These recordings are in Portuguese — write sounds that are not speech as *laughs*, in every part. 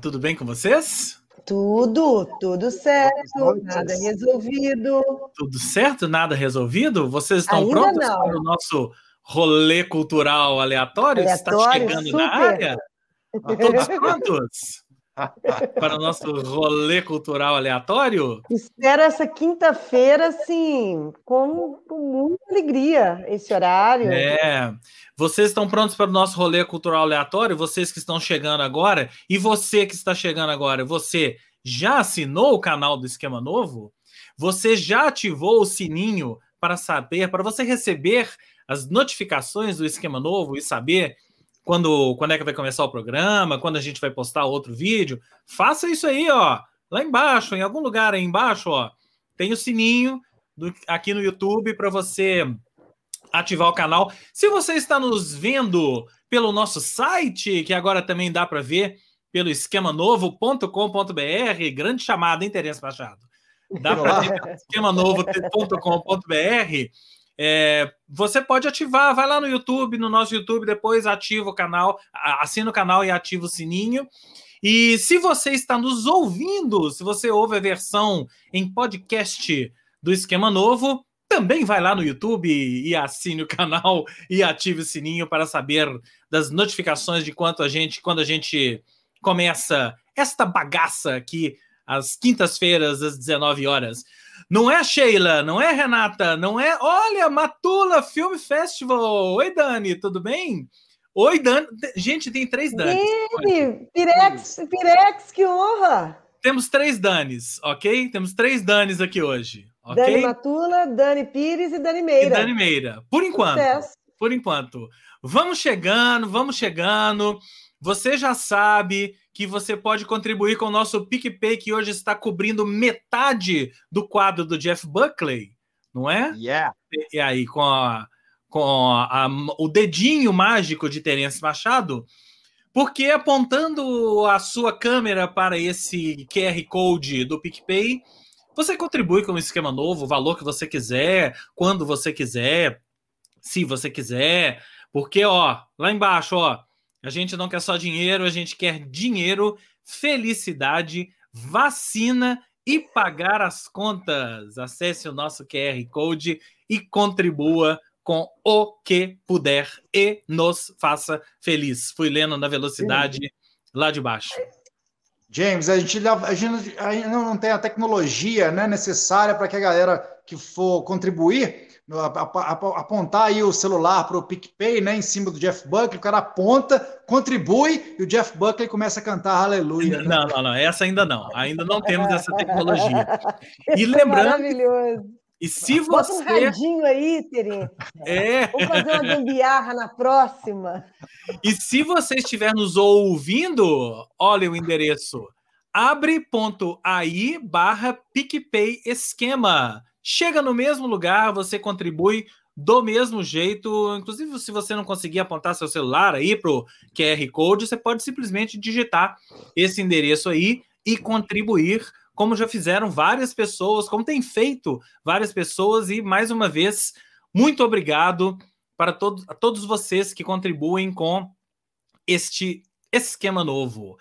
Tudo bem com vocês? Tudo, tudo certo, nada resolvido. Tudo certo, nada resolvido? Vocês estão Ainda prontos não. para o nosso rolê cultural aleatório? Está Aleatório, chegando na super. área? *laughs* Todos prontos? para o nosso rolê cultural aleatório? Espero essa quinta-feira, assim, com, com muita alegria, esse horário. É. Vocês estão prontos para o nosso rolê cultural aleatório? Vocês que estão chegando agora? E você que está chegando agora, você já assinou o canal do Esquema Novo? Você já ativou o sininho para saber, para você receber as notificações do Esquema Novo e saber quando, quando é que vai começar o programa, quando a gente vai postar outro vídeo? Faça isso aí, ó. Lá embaixo, em algum lugar aí embaixo, ó, tem o sininho do- aqui no YouTube para você ativar o canal. Se você está nos vendo pelo nosso site, que agora também dá para ver pelo esquemanovo.com.br, grande chamada, hein, Terence Machado? Dá para ver pelo esquemanovo.com.br. É, você pode ativar, vai lá no YouTube, no nosso YouTube, depois ativa o canal, assina o canal e ativa o sininho. E se você está nos ouvindo, se você ouve a versão em podcast do Esquema Novo, também vai lá no YouTube e assine o canal e ative o sininho para saber das notificações de quanto a gente, quando a gente começa esta bagaça aqui às quintas-feiras às 19 horas. Não é Sheila, não é Renata, não é. Olha, Matula Film Festival. Oi, Dani, tudo bem? Oi, Dani. Gente, tem três Danis. Ih, Pirex, Pirex, que honra! Temos três Danis, ok? Temos três Danis aqui hoje, ok? Dani Matula, Dani Pires e Dani e Meira. Dani Meira. Por enquanto. Sucesso. por enquanto. Vamos chegando, vamos chegando. Você já sabe que você pode contribuir com o nosso PicPay, que hoje está cobrindo metade do quadro do Jeff Buckley, não é? Yeah. E aí, com, a- com a- o dedinho mágico de Terence Machado, porque apontando a sua câmera para esse QR Code do PicPay, você contribui com um esquema novo, o valor que você quiser, quando você quiser, se você quiser, porque, ó, lá embaixo, ó, a gente não quer só dinheiro, a gente quer dinheiro, felicidade, vacina e pagar as contas. Acesse o nosso QR Code e contribua com o que puder e nos faça feliz. Fui lendo na velocidade lá de baixo. James, a gente, a gente ainda não tem a tecnologia né, necessária para que a galera que for contribuir ap- ap- apontar aí o celular para o PicPay, né, em cima do Jeff Buckley, o cara aponta, contribui e o Jeff Buckley começa a cantar aleluia. né? Não, não, não, essa ainda não. Ainda não temos essa tecnologia. *laughs* E lembrando, Maravilhoso. E se Bota um você radinho aí, Terence. *laughs* é, Vamos fazer uma gambiarra na próxima. E se você estiver nos ouvindo, olha o endereço abre.ai barra PicPay esquema. Chega no mesmo lugar, você contribui do mesmo jeito. Inclusive, se você não conseguir apontar seu celular aí pro QR Code, você pode simplesmente digitar esse endereço aí e contribuir, como já fizeram várias pessoas, como tem feito várias pessoas. E mais uma vez, muito obrigado para todos, a todos vocês que contribuem com este esquema novo.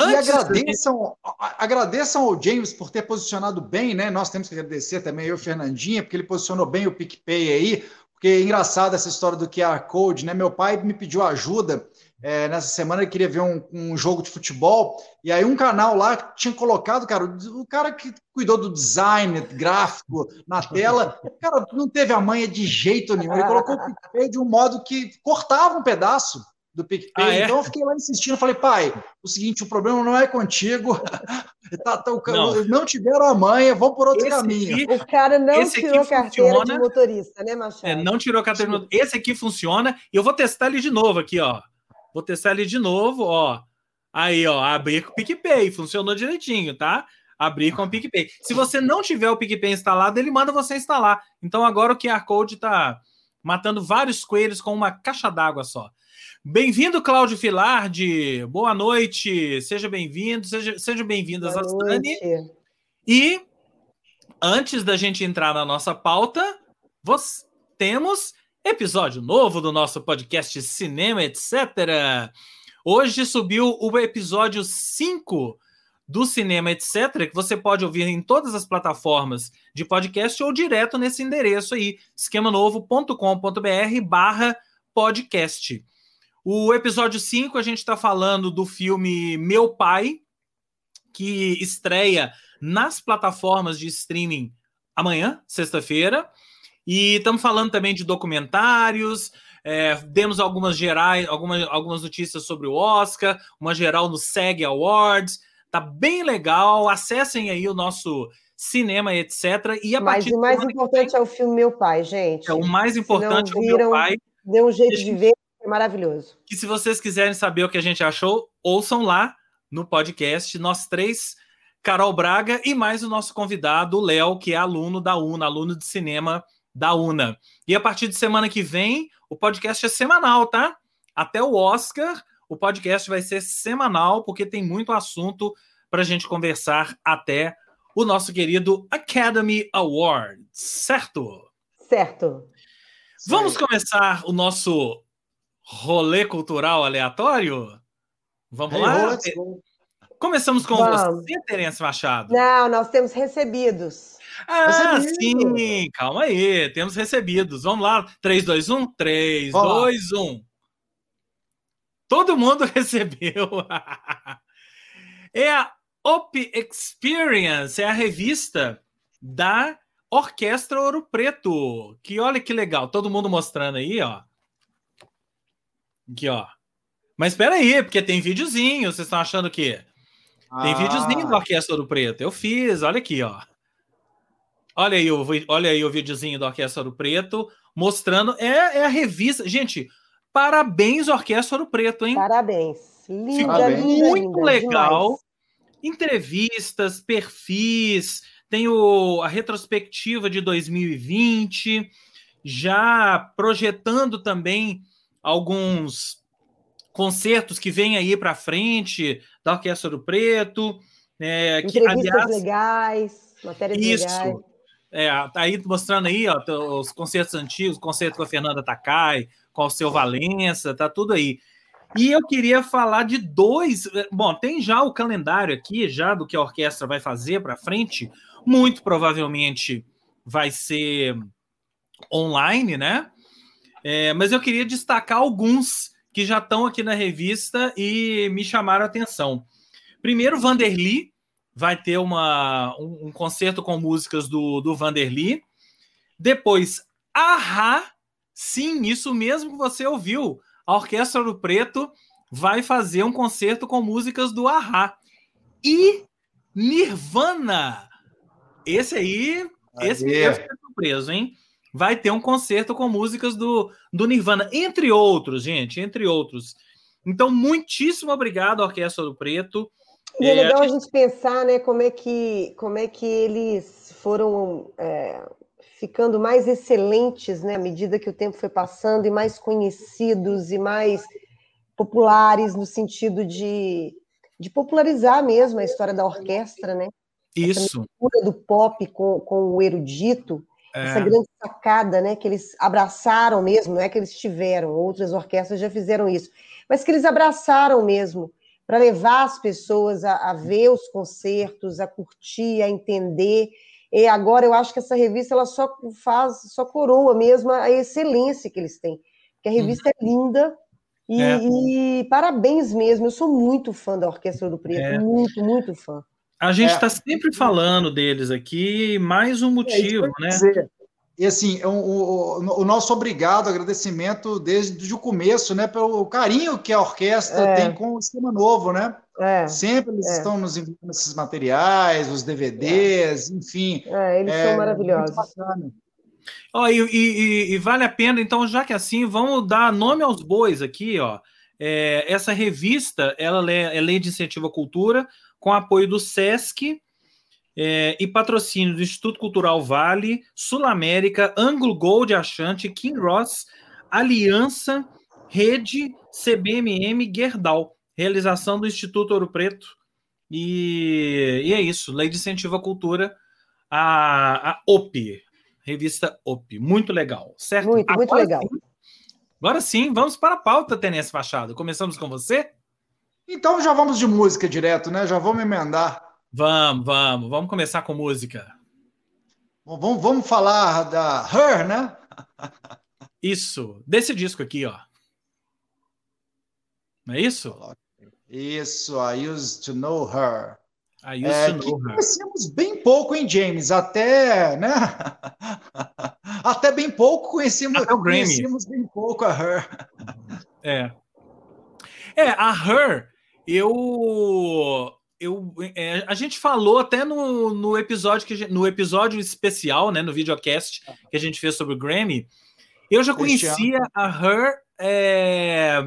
E Antes da agradeçam, agradeçam ao James por ter posicionado bem, né? Nós temos que agradecer também eu, Fernandinha, porque ele posicionou bem o PicPay aí. Porque é engraçado essa história do QR Code, né? Meu pai me pediu ajuda é, nessa semana, ele queria ver um, um jogo de futebol, e aí um canal lá tinha colocado, cara, o, o cara que cuidou do design gráfico na tela, cara, não teve a manha de jeito nenhum. Ele colocou o PicPay de um modo que cortava um pedaço do PicPay. Ah, é? Então eu fiquei lá insistindo, falei, pai, o seguinte, o problema não é contigo. *laughs* Tá- tá- o Não. não. tiveram a manha, vão por outro Esse caminho. aqui, O cara não tirou carteira funciona. de motorista, né, Machado? é, não tirou carteira. Esse aqui funciona. E eu vou testar ele de novo aqui, ó. Vou testar ele de novo, ó. Aí, ó, abrir com o PicPay. Funcionou direitinho, tá? Abrir com o PicPay. Se você não tiver o PicPay instalado, ele manda você instalar. Então agora o QR Code tá matando vários coelhos com uma caixa d'água só. Bem-vindo, Cláudio Filardi. Boa noite. Seja bem-vindo. Seja, sejam bem-vindas noite. E antes da gente entrar na nossa pauta, vos- temos episódio novo do nosso podcast Cinema, etc. Hoje subiu o episódio 5 do Cinema Etc., que você pode ouvir em todas as plataformas de podcast ou direto nesse endereço aí, esquemanovo.com.br barra podcast. O episódio 5, a gente está falando do filme Meu Pai, que estreia nas plataformas de streaming amanhã, sexta-feira. E estamos falando também de documentários. É, demos algumas gerais, algumas, algumas notícias sobre o Oscar, uma geral no SEG Awards. Tá bem legal. Acessem aí o nosso cinema, etc. E a Mas o mais importante é o filme Meu Pai, gente. É o mais importante é o Meu Pai. Dê um jeito de ver, é maravilhoso. Que se vocês quiserem saber o que a gente achou, ouçam lá no podcast. Nós três Carol Braga e mais o nosso convidado, o Léo, que é aluno da UNA, aluno de cinema da UNA. E a partir de semana que vem, o podcast é semanal, tá? Até o Oscar, o podcast vai ser semanal, porque tem muito assunto para a gente conversar até o nosso querido Academy Awards, certo? Certo. Vamos começar o nosso rolê cultural aleatório? Vamos hey, lá? Começamos com Vamos. você, Terence Machado. Não, nós temos recebidos. Ah, Recebido. sim, calma aí, temos recebidos. Vamos lá, 3, 2, 1, 3, Olá. 2, 1. Todo mundo *laughs* recebeu. é a Op Experience, é a revista da Orquestra Ouro Preto. Que olha que legal, todo mundo mostrando aí, ó. Aqui, ó. Mas espera aí, porque tem videozinho, vocês estão achando que tem ah. videozinho da Orquestra do Preto. Eu fiz, olha aqui, ó. Olha aí, o, olha aí o videozinho da Orquestra do Preto, mostrando. É, é a revista. Gente, parabéns, Orquestra do Preto, hein? Parabéns. Linda, Ficou parabéns. muito linda, legal. Demais. Entrevistas, perfis, tem o, a retrospectiva de 2020, já projetando também alguns concertos que vêm aí para frente da Orquestra do Preto. É, que, Entrevistas aliás, legais, matérias isso, legais. É, tá aí mostrando aí ó, os concertos antigos, o concerto com a Fernanda Takai, com o seu Valença, tá tudo aí. E eu queria falar de dois. É, bom, tem já o calendário aqui, já do que a orquestra vai fazer para frente. Muito provavelmente vai ser online, né? É, mas eu queria destacar alguns que já estão aqui na revista e me chamaram a atenção. Primeiro, Vanderly vai ter uma, um, um concerto com músicas do, do Vanderly. Depois, Ahá, sim, isso mesmo que você ouviu. A Orquestra do Preto vai fazer um concerto com músicas do Ahá. E Nirvana. Esse aí, esse deve ser surpreso, hein? vai ter um concerto com músicas do, do Nirvana, entre outros, gente, entre outros. Então, muitíssimo obrigado, Orquestra do Preto. E é, legal a gente pensar, né, como é que, como é que eles foram é, ficando mais excelentes, né, à medida que o tempo foi passando e mais conhecidos e mais populares no sentido de, de popularizar mesmo a história da orquestra, né? Isso. A do pop com, com o erudito é. Essa grande sacada, né? Que eles abraçaram mesmo, não é que eles tiveram, outras orquestras já fizeram isso, mas que eles abraçaram mesmo para levar as pessoas a, a, ver os concertos, a curtir, a entender. E agora eu acho que essa revista ela só faz, só coroa mesmo a excelência que eles têm. Porque a revista uhum. é linda, e, é. e, parabéns mesmo. Eu sou muito fã da Orquestra do Preto, é. muito, muito fã. A gente está é. sempre falando deles aqui, mais um é, motivo, é, né? Dizer. E assim, o, o, o, nosso obrigado, agradecimento desde o começo, né, pelo carinho que a orquestra é. tem com o sistema novo, né? É. Sempre eles é. estão nos enviando esses materiais, os DVDs, enfim. eles são maravilhosos. Ó, e, e, e, vale a pena, então, já que assim, vamos dar nome aos bois aqui, ó. essa revista, ela é, é lei de incentivo à cultura, com apoio do SESC é, e patrocínio do Instituto Cultural Vale, Sul América, Anglo Gold Achante, King Ross, Aliança, Rede, CBMM, Gerdau. Realização do Instituto Ouro Preto. E, e é isso, Lei de Incentivo à Cultura, a, a OP, revista OP. Muito legal, certo? Muito, muito legal. Sim, agora sim, vamos para a pauta, Tenência Machado. Começamos com você? Então já vamos de música direto, né? Já vamos emendar. Vamos, vamos. Vamos começar com música. Bom, vamos, vamos falar da Her, né? Isso. Desse disco aqui, ó. Não é isso? Isso, I used to know her. I used é, to know her. Conhecemos bem pouco, hein, James? Até, né? *laughs* Até bem pouco conhecemos, Até o Grammy. conhecemos bem pouco a Her. É. É, a Her eu eu é, a gente falou até no, no episódio que gente, no episódio especial, né, no videocast que a gente fez sobre o Grammy, eu já conhecia a Her é,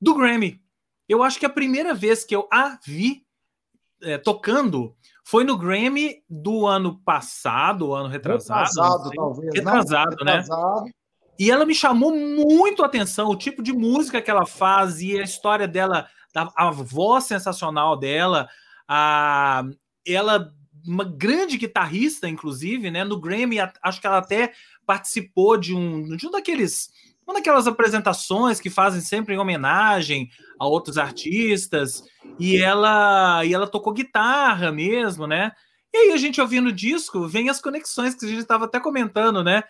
do Grammy. Eu acho que a primeira vez que eu a vi é, tocando foi no Grammy do ano passado, ano retrasado. Retrasado, talvez. Retrasado, não, né? Retrasado. E ela me chamou muito a atenção, o tipo de música que ela faz e a história dela a, voz sensacional dela, a, ela uma grande guitarrista, inclusive, né? No Grammy, acho que ela até participou de um, de um daqueles uma daquelas apresentações que fazem sempre em homenagem a outros artistas, e ela e ela tocou guitarra mesmo, né? E aí a gente ouvindo o disco, vem as conexões que a gente estava até comentando, né?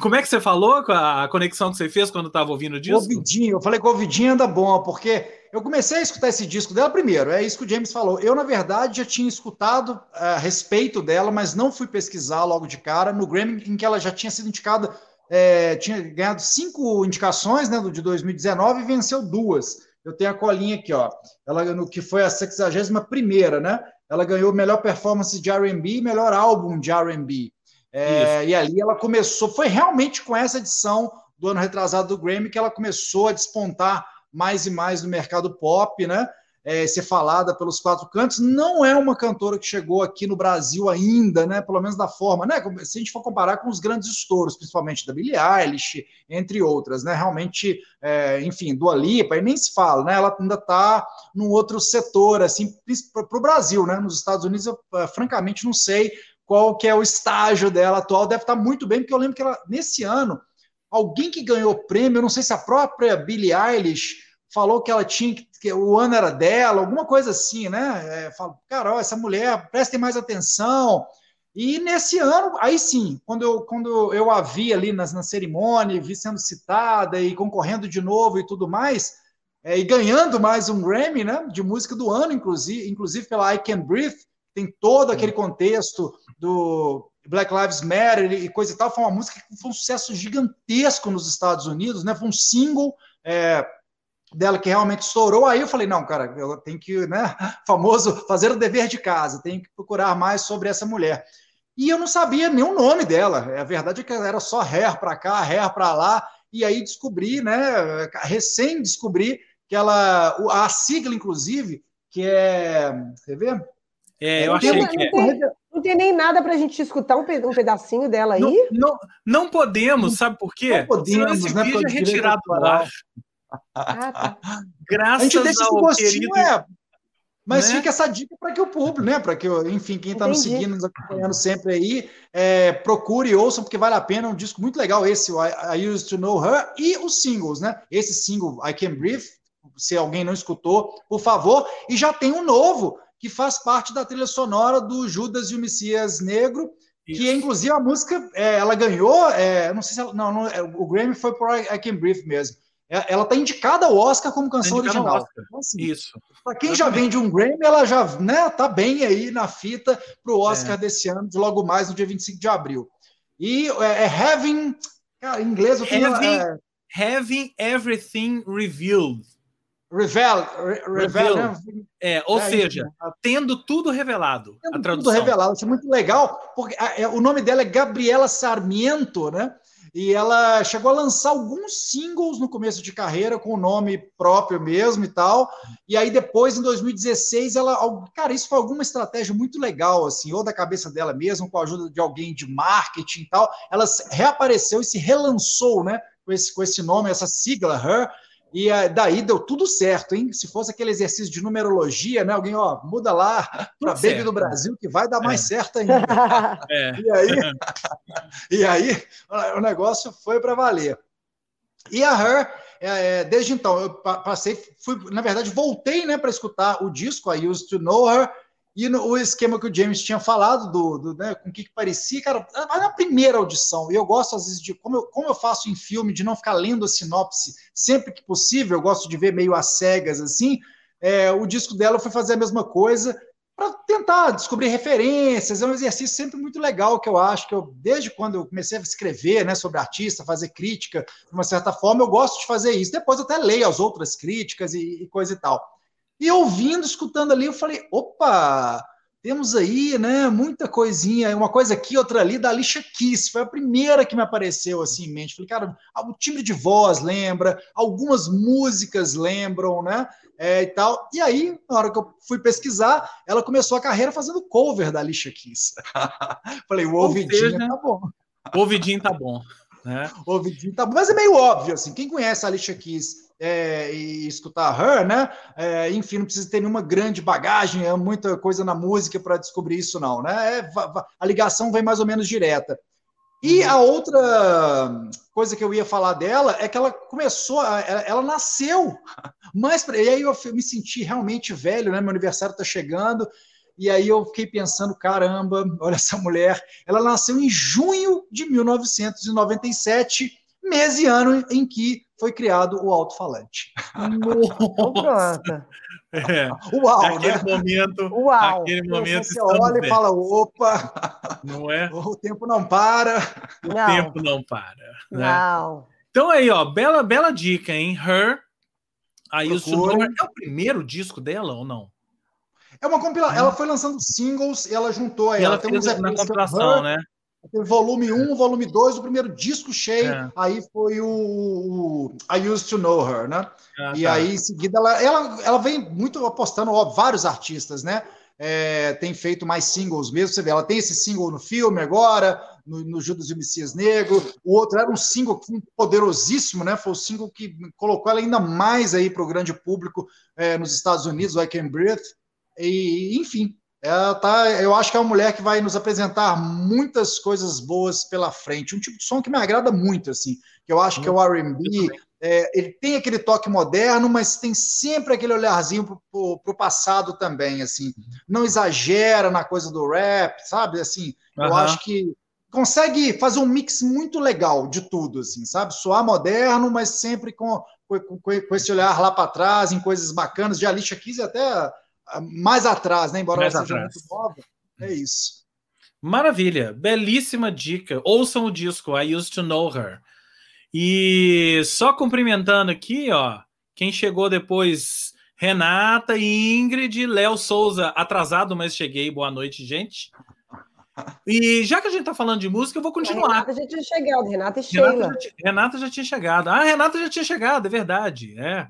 Como é que você falou com a conexão que você fez quando estava ouvindo o disco? Ouvidinho, eu falei que o ouvidinho anda bom, porque eu comecei a escutar esse disco dela primeiro, é isso que o James falou. Eu, na verdade, já tinha escutado eh, a respeito dela, mas não fui pesquisar logo de cara no Grammy, em que ela já tinha sido indicada, é, tinha ganhado cinco indicações né, de 2019 e venceu duas. Eu tenho a colinha aqui, ó. Ela, no que foi a 61 primeira, né? Ela ganhou melhor performance de R&B e melhor álbum de R&B. É, e ali ela começou, foi realmente com essa edição do ano retrasado do Grammy que ela começou a despontar mais e mais no mercado pop, né? É, ser falada pelos quatro cantos. Não é uma cantora que chegou aqui no Brasil ainda, né? Pelo menos da forma, né? Se a gente for comparar com os grandes estouros, principalmente da Billie Eilish, entre outras, né? Realmente, é, enfim, do Lipa, e nem se fala, né? Ela ainda está num outro setor, assim, para o Brasil, né? Nos Estados Unidos, eu é, francamente não sei qual que é o estágio dela atual, deve estar muito bem, porque eu lembro que ela, nesse ano, alguém que ganhou prêmio, não sei se a própria Billie Eilish falou que ela tinha que, que o ano era dela, alguma coisa assim, né? É, falo, cara, ó, essa mulher, prestem mais atenção. E nesse ano, aí sim, quando eu, quando eu a vi ali nas, na cerimônia, vi sendo citada e concorrendo de novo e tudo mais, é, e ganhando mais um Grammy, né? De música do ano, inclusive, inclusive pela I Can Breathe, tem todo aquele contexto do Black Lives Matter e coisa e tal. Foi uma música que foi um sucesso gigantesco nos Estados Unidos, né? Foi um single é, dela que realmente estourou. Aí eu falei, não, cara, eu tenho que, né, *laughs* famoso, fazer o dever de casa, tenho que procurar mais sobre essa mulher. E eu não sabia nem o nome dela. A verdade é que era só hair para cá, hair para lá. E aí descobri, né, recém descobri que ela, a sigla, inclusive, que é, quer ver? É, eu achei que é. Não tem nem nada para a gente escutar um, pedacinho dela aí? Não, não, não podemos, sabe por quê? Não podemos, esse né? Vídeo é retirado do ar. Ah, tá. Graças a gente deixa ao gostinho, querido... é, mas né? fica essa dica para que o público, né? Para que, enfim, quem está nos seguindo, nos acompanhando sempre aí, é, procure e ouçam, porque vale a pena. É um disco muito legal esse, o I, I Used to Know Her, e os singles, né? Esse single, I Can Breathe, se alguém não escutou, por favor. E já tem um novo que faz parte da trilha sonora do Judas e o Messias Negro, Isso. que inclusive a música é, ela ganhou, é, não sei se ela, não, não, é, o Grammy foi por I, Can Breathe mesmo. É, ela está indicada ao Oscar como canção tá original. Então, assim, Isso. Para quem já vem de um Grammy, ela já né, tá bem aí na fita para o Oscar é. desse ano, de logo mais no dia 25 de abril. E é, é Having, cara, em inglês eu tenho, having, é, having Everything Revealed. Revel, revel, né? É, ou é, seja, tendo tudo revelado. Tendo a tradução. Tudo revelado, isso é muito legal, porque a, é, o nome dela é Gabriela Sarmiento, né? E ela chegou a lançar alguns singles no começo de carreira com o nome próprio mesmo e tal. E aí depois, em 2016, ela, cara, isso foi alguma estratégia muito legal, assim, ou da cabeça dela mesmo, com a ajuda de alguém de marketing e tal. Ela reapareceu e se relançou, né? Com esse, com esse nome, essa sigla, Her e daí deu tudo certo, hein? Se fosse aquele exercício de numerologia, né? Alguém, ó, muda lá para Baby do Brasil, que vai dar mais é. certo ainda. *laughs* É. E aí, e aí o negócio foi para valer. E a Her, é, é desde então, eu passei, fui, na verdade, voltei né, para escutar o disco, I Used to Know Her, e no, o esquema que o James tinha falado, do, do né, com o que, que, parecia, cara, na primeira audição, e eu gosto às vezes de, como eu, como eu faço em filme, de não ficar lendo a sinopse sempre que possível, eu gosto de ver meio às cegas assim. É, o disco dela foi fazer a mesma coisa, para tentar descobrir referências. É um exercício sempre muito legal que eu acho que eu, desde quando eu comecei a escrever né, sobre artista, fazer crítica, de uma certa forma, eu gosto de fazer isso. Depois até leio as outras críticas e, e coisa e tal. E ouvindo, escutando ali, eu falei: opa, temos aí, né, muita coisinha, uma coisa aqui, outra ali, da Alicia Keys, foi a primeira que me apareceu assim em mente. Falei, cara, o timbre de voz lembra, algumas músicas lembram, né, é, e tal. E aí, na hora que eu fui pesquisar, ela começou a carreira fazendo cover da Alicia Keys. *laughs* Falei, o ouvidinho tá bom. O ouvidinho tá bom. Né? O ouvidinho tá bom, mas é meio óbvio, assim, quem conhece a Alicia Keys é, e escutar Her, né? É, enfim, não precisa ter nenhuma grande bagagem, é muita coisa na música para descobrir isso, não, né? É, a ligação vem mais ou menos direta. E uhum. a outra coisa que eu ia falar dela é que ela começou, ela, ela nasceu, *laughs* mas e aí eu me senti realmente velho, né? Meu aniversário está chegando. E aí eu fiquei pensando, caramba, olha essa mulher, ela nasceu em junho de 1997, mês e ano em que foi criado o alto-falante. Nossa! *laughs* É, Uau, aquele né? momento, Uau. aquele momento você olha bem. e fala, opa, não é? O tempo não para. O não. tempo não para. Né? Não. Então aí, ó, bela, bela dica, hein? Her, aí o é o primeiro disco dela ou não? É uma compilação. Ela foi lançando singles e ela juntou aí. Ela, ela tem uns na compilação, né? Volume 1, volume 2, o primeiro disco cheio, é. aí foi o, o, I Used to Know Her, né? Ah, e tá. aí, em seguida, ela, ela, ela vem muito apostando, ó, vários artistas, né? É, tem feito mais singles mesmo, você vê, ela tem esse single no filme agora, no, no Judas e o Messias Negro, o outro era um single poderosíssimo, né? Foi o single que colocou ela ainda mais aí para o grande público é, nos Estados Unidos, I Can Breathe, e enfim, ela tá, eu acho que é uma mulher que vai nos apresentar muitas coisas boas pela frente. Um tipo de som que me agrada muito, assim, que eu acho que é o R&B, é, ele tem aquele toque moderno, mas tem sempre aquele olharzinho pro, pro, pro, passado também, assim. Não exagera na coisa do rap, sabe? Assim, uhum. eu acho que consegue fazer um mix muito legal de tudo, assim, sabe? Soar moderno, mas sempre com, com, com esse olhar lá para trás, em coisas bacanas, de Alicia Keys até mais atrás, né? Embora mais ela seja atrás. muito nova. É isso. Maravilha, belíssima dica. Ouçam o disco I Used to Know Her. E só cumprimentando aqui, ó, quem chegou depois, Renata, Ingrid, Léo Souza, atrasado, mas cheguei. Boa noite, gente. E já que a gente tá falando de música, eu vou continuar. A Renata já tinha chegado, Renata e Sheila. Renata já, Renata já tinha chegado. Ah, Renata já tinha chegado, é verdade. É.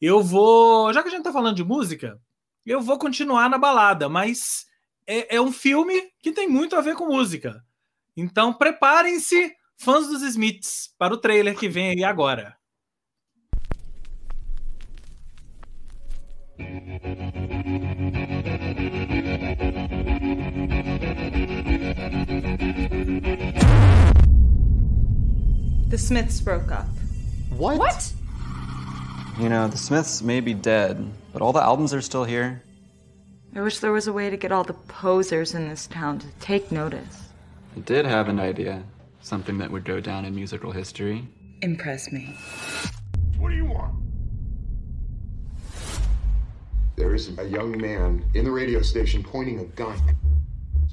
Eu vou. Já que a gente tá falando de música, eu vou continuar na balada, mas é, é um filme que tem muito a ver com música. Então preparem-se, fãs dos Smiths, para o trailer que vem aí agora. The Smiths broke up. What? What? You know, the Smiths may be dead, but all the albums are still here. I wish there was a way to get all the posers in this town to take notice. I did have an idea. Something that would go down in musical history. Impress me. What do you want? There is a young man in the radio station pointing a gun.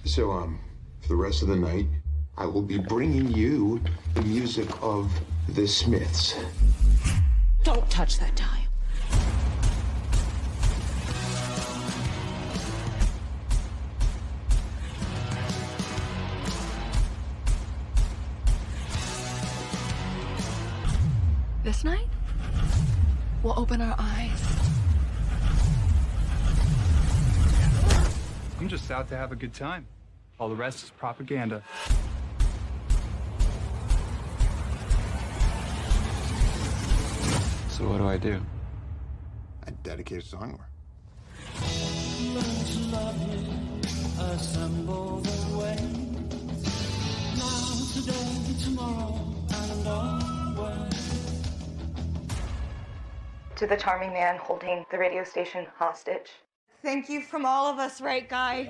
So, um, for the rest of the night, I will be bringing you the music of the Smiths. Don't touch that dial. This night, we'll open our eyes. I'm just out to have a good time. All the rest is propaganda. So what do I do? I dedicate a song to her. To the charming man holding the radio station hostage. Thank you from all of us, right, Guy?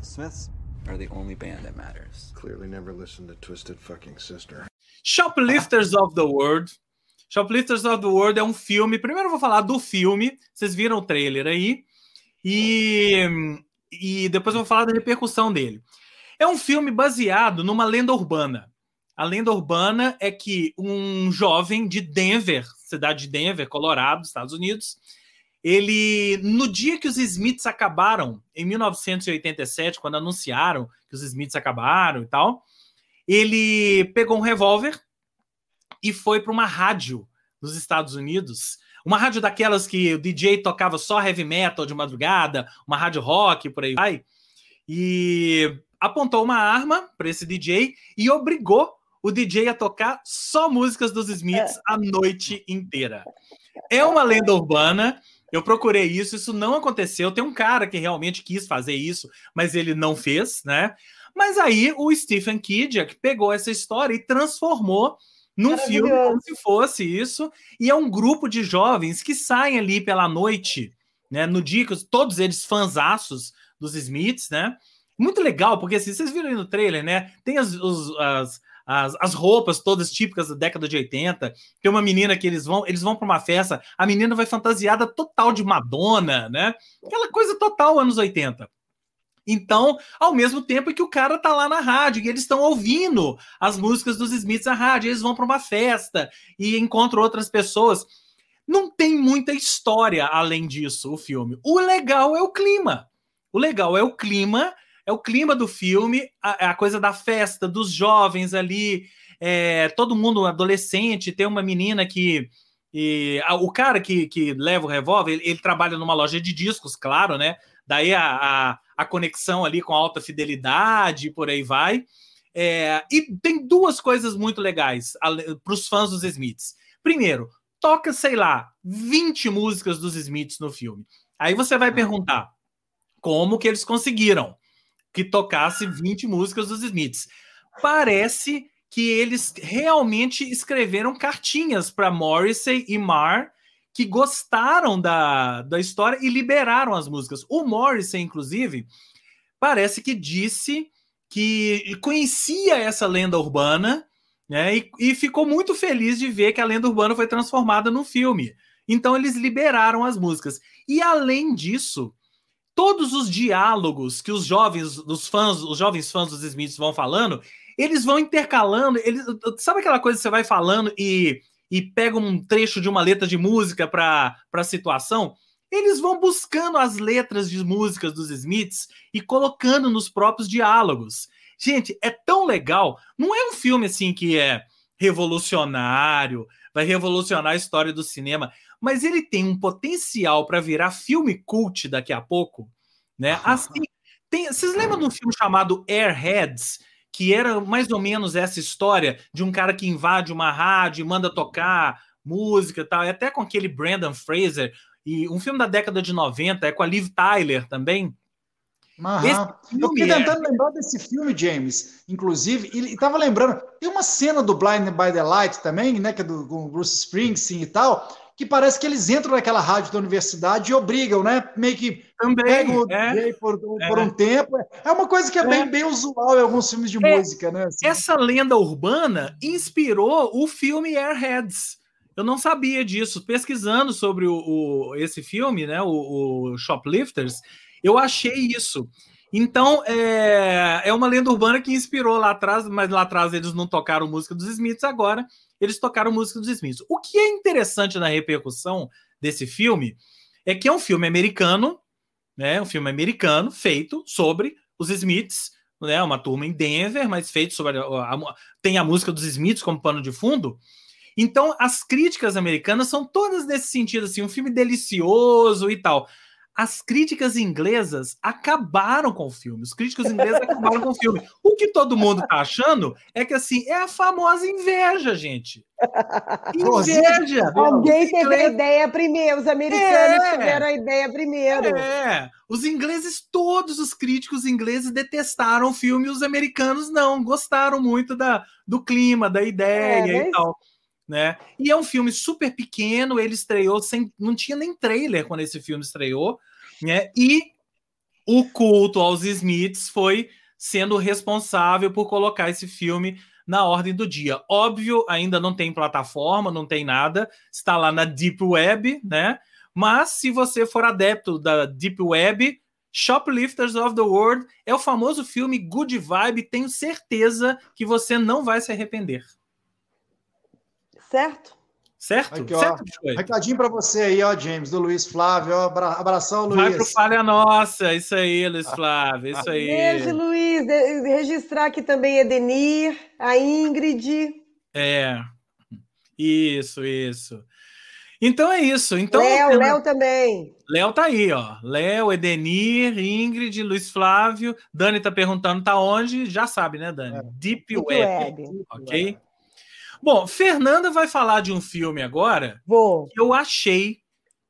The Smiths are the only band that matters. Clearly never listened to Twisted Fucking Sister. Shoplifters of the World. Shoplifters of the World é um filme. Primeiro eu vou falar do filme. Vocês viram o trailer aí. E, e depois eu vou falar da repercussão dele. É um filme baseado numa lenda urbana. A lenda urbana é que um jovem de Denver, cidade de Denver, Colorado, Estados Unidos, ele, no dia que os Smiths acabaram, em 1987, quando anunciaram que os Smiths acabaram e tal, ele pegou um revólver e foi para uma rádio nos Estados Unidos, uma rádio daquelas que o DJ tocava só heavy metal de madrugada, uma rádio rock, por aí vai, e apontou uma arma para esse DJ e obrigou o DJ a tocar só músicas dos Smiths a noite inteira. É uma lenda urbana. Eu procurei isso, isso não aconteceu. Tem um cara que realmente quis fazer isso, mas ele não fez, né? Mas aí o Stephen Kiddick pegou essa história e transformou num filme como se fosse isso. E é um grupo de jovens que saem ali pela noite, né? No dia que todos eles fanzaços dos Smiths, né? Muito legal, porque assim, vocês viram aí no trailer, né? Tem as, os, as, as, as roupas todas típicas da década de 80. Tem uma menina que eles vão, eles vão para uma festa, a menina vai fantasiada total de Madonna, né? Aquela coisa total anos 80. Então, ao mesmo tempo que o cara tá lá na rádio e eles estão ouvindo as músicas dos Smiths na rádio, eles vão para uma festa e encontram outras pessoas. Não tem muita história além disso, o filme. O legal é o clima. O legal é o clima é o clima do filme, a, a coisa da festa, dos jovens ali, é, todo mundo adolescente, tem uma menina que. E, a, o cara que, que leva o revólver, ele, ele, trabalha numa loja de discos, claro, né? Daí a, a, a conexão ali com alta fidelidade, por aí vai. É, e tem duas coisas muito legais para os fãs dos Smiths. Primeiro, toca, sei lá, 20 músicas dos Smiths no filme. Aí você vai perguntar como que eles conseguiram que tocasse 20 músicas dos Smiths. Parece que eles realmente escreveram cartinhas para Morrissey e Marr que gostaram da, da história e liberaram as músicas. O Morrissey, inclusive, parece que disse que conhecia essa lenda urbana né, e, e ficou muito feliz de ver que a lenda urbana foi transformada no filme. Então eles liberaram as músicas. E além disso, todos os diálogos que os jovens, os fãs, os jovens fãs dos Smiths vão falando, eles vão intercalando. Eles, sabe aquela coisa que você vai falando e, e pega um trecho de uma letra de música para a situação? Eles vão buscando as letras de músicas dos Smiths e colocando nos próprios diálogos. Gente, é tão legal. Não é um filme assim que é revolucionário, vai revolucionar a história do cinema mas ele tem um potencial para virar filme cult daqui a pouco, né? *laughs* Assim, tem, vocês lembram de um filme chamado Airheads? Que era mais ou menos essa história de um cara que invade uma rádio e manda tocar música e tal, e até com aquele Brandon Fraser, e um filme da década de 90, é com a Liv Tyler também. Eu fiquei é tentando é... lembrar desse filme, James. Inclusive, e estava lembrando, tem uma cena do Blind by the Light também, né? Que é do com Bruce Springsteen e tal que parece que eles entram naquela rádio da universidade e obrigam, né? Meio que Também, pegam é, por, por é. um tempo. É uma coisa que é, é, bem, bem usual em alguns filmes de é, música, né? Assim. Essa lenda urbana inspirou o filme Airheads. Eu não sabia disso. Pesquisando sobre o, o esse filme, né? O, o Shoplifters, eu achei isso. Então, é, é uma lenda urbana que inspirou lá atrás, mas lá atrás eles não tocaram música dos Smiths, agora eles tocaram música dos Smiths. O que é interessante na repercussão desse filme é que é um filme americano, né? Um filme americano feito sobre os Smiths, né? Uma turma em Denver, mas feito sobre a, a, tem a música dos Smiths como pano de fundo. Então, as críticas americanas são todas nesse sentido, assim, um filme delicioso e tal. As críticas inglesas acabaram com o filme. Os críticos ingleses acabaram com o filme. O que todo mundo tá achando é que assim é a famosa inveja, gente. Inveja. Alguém teve a ideia primeiro. Os americanos é. tiveram a ideia primeiro. É. Os ingleses, todos os críticos ingleses detestaram o filme. Os americanos não gostaram muito da, do clima, da ideia é, mas... e tal né? E é um filme super pequeno, ele estreou sem. não tinha nem trailer quando esse filme estreou, né? E o culto aos Smiths foi sendo responsável por colocar esse filme na ordem do dia. Óbvio, ainda não tem plataforma, não tem nada, está lá na Deep Web, né? Mas se você for adepto da Deep Web, Shoplifters of the World é o famoso filme Good Vibe, tenho certeza que você não vai se arrepender. Certo? Certo? Aqui, certo recadinho para você aí, ó, James, do Luiz Flávio. Ó, abração, Luiz. Vai pro Falha Nossa, isso aí, Luiz Flávio, isso aí. Beijo, Luiz. De registrar aqui também Edenir, a Ingrid. É, isso, isso. Então é isso. Então, Léo, Léo também. Léo tá aí, ó. Léo, Edenir, Ingrid, Luiz Flávio. Dani tá perguntando, tá onde? Já sabe, né, Dani? É. Deep, Deep Web. Web. Ok? Bom, Fernanda vai falar de um filme agora Vou. que eu achei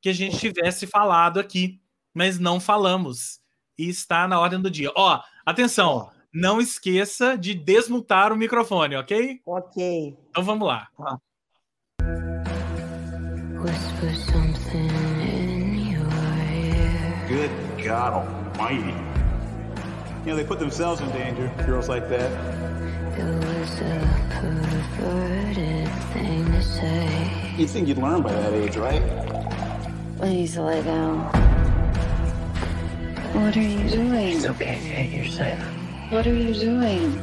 que a gente tivesse falado aqui, mas não falamos. E está na ordem do dia. Ó, atenção, não esqueça de desmutar o microfone, ok? Ok. Então vamos lá. Ah. Good God Almighty. You know, they put themselves in danger, girls like that. It was a perverted thing to say. You'd think you'd learn by that age, right? Please lay down. What are you doing? It's okay, okay, you're safe. What are you doing?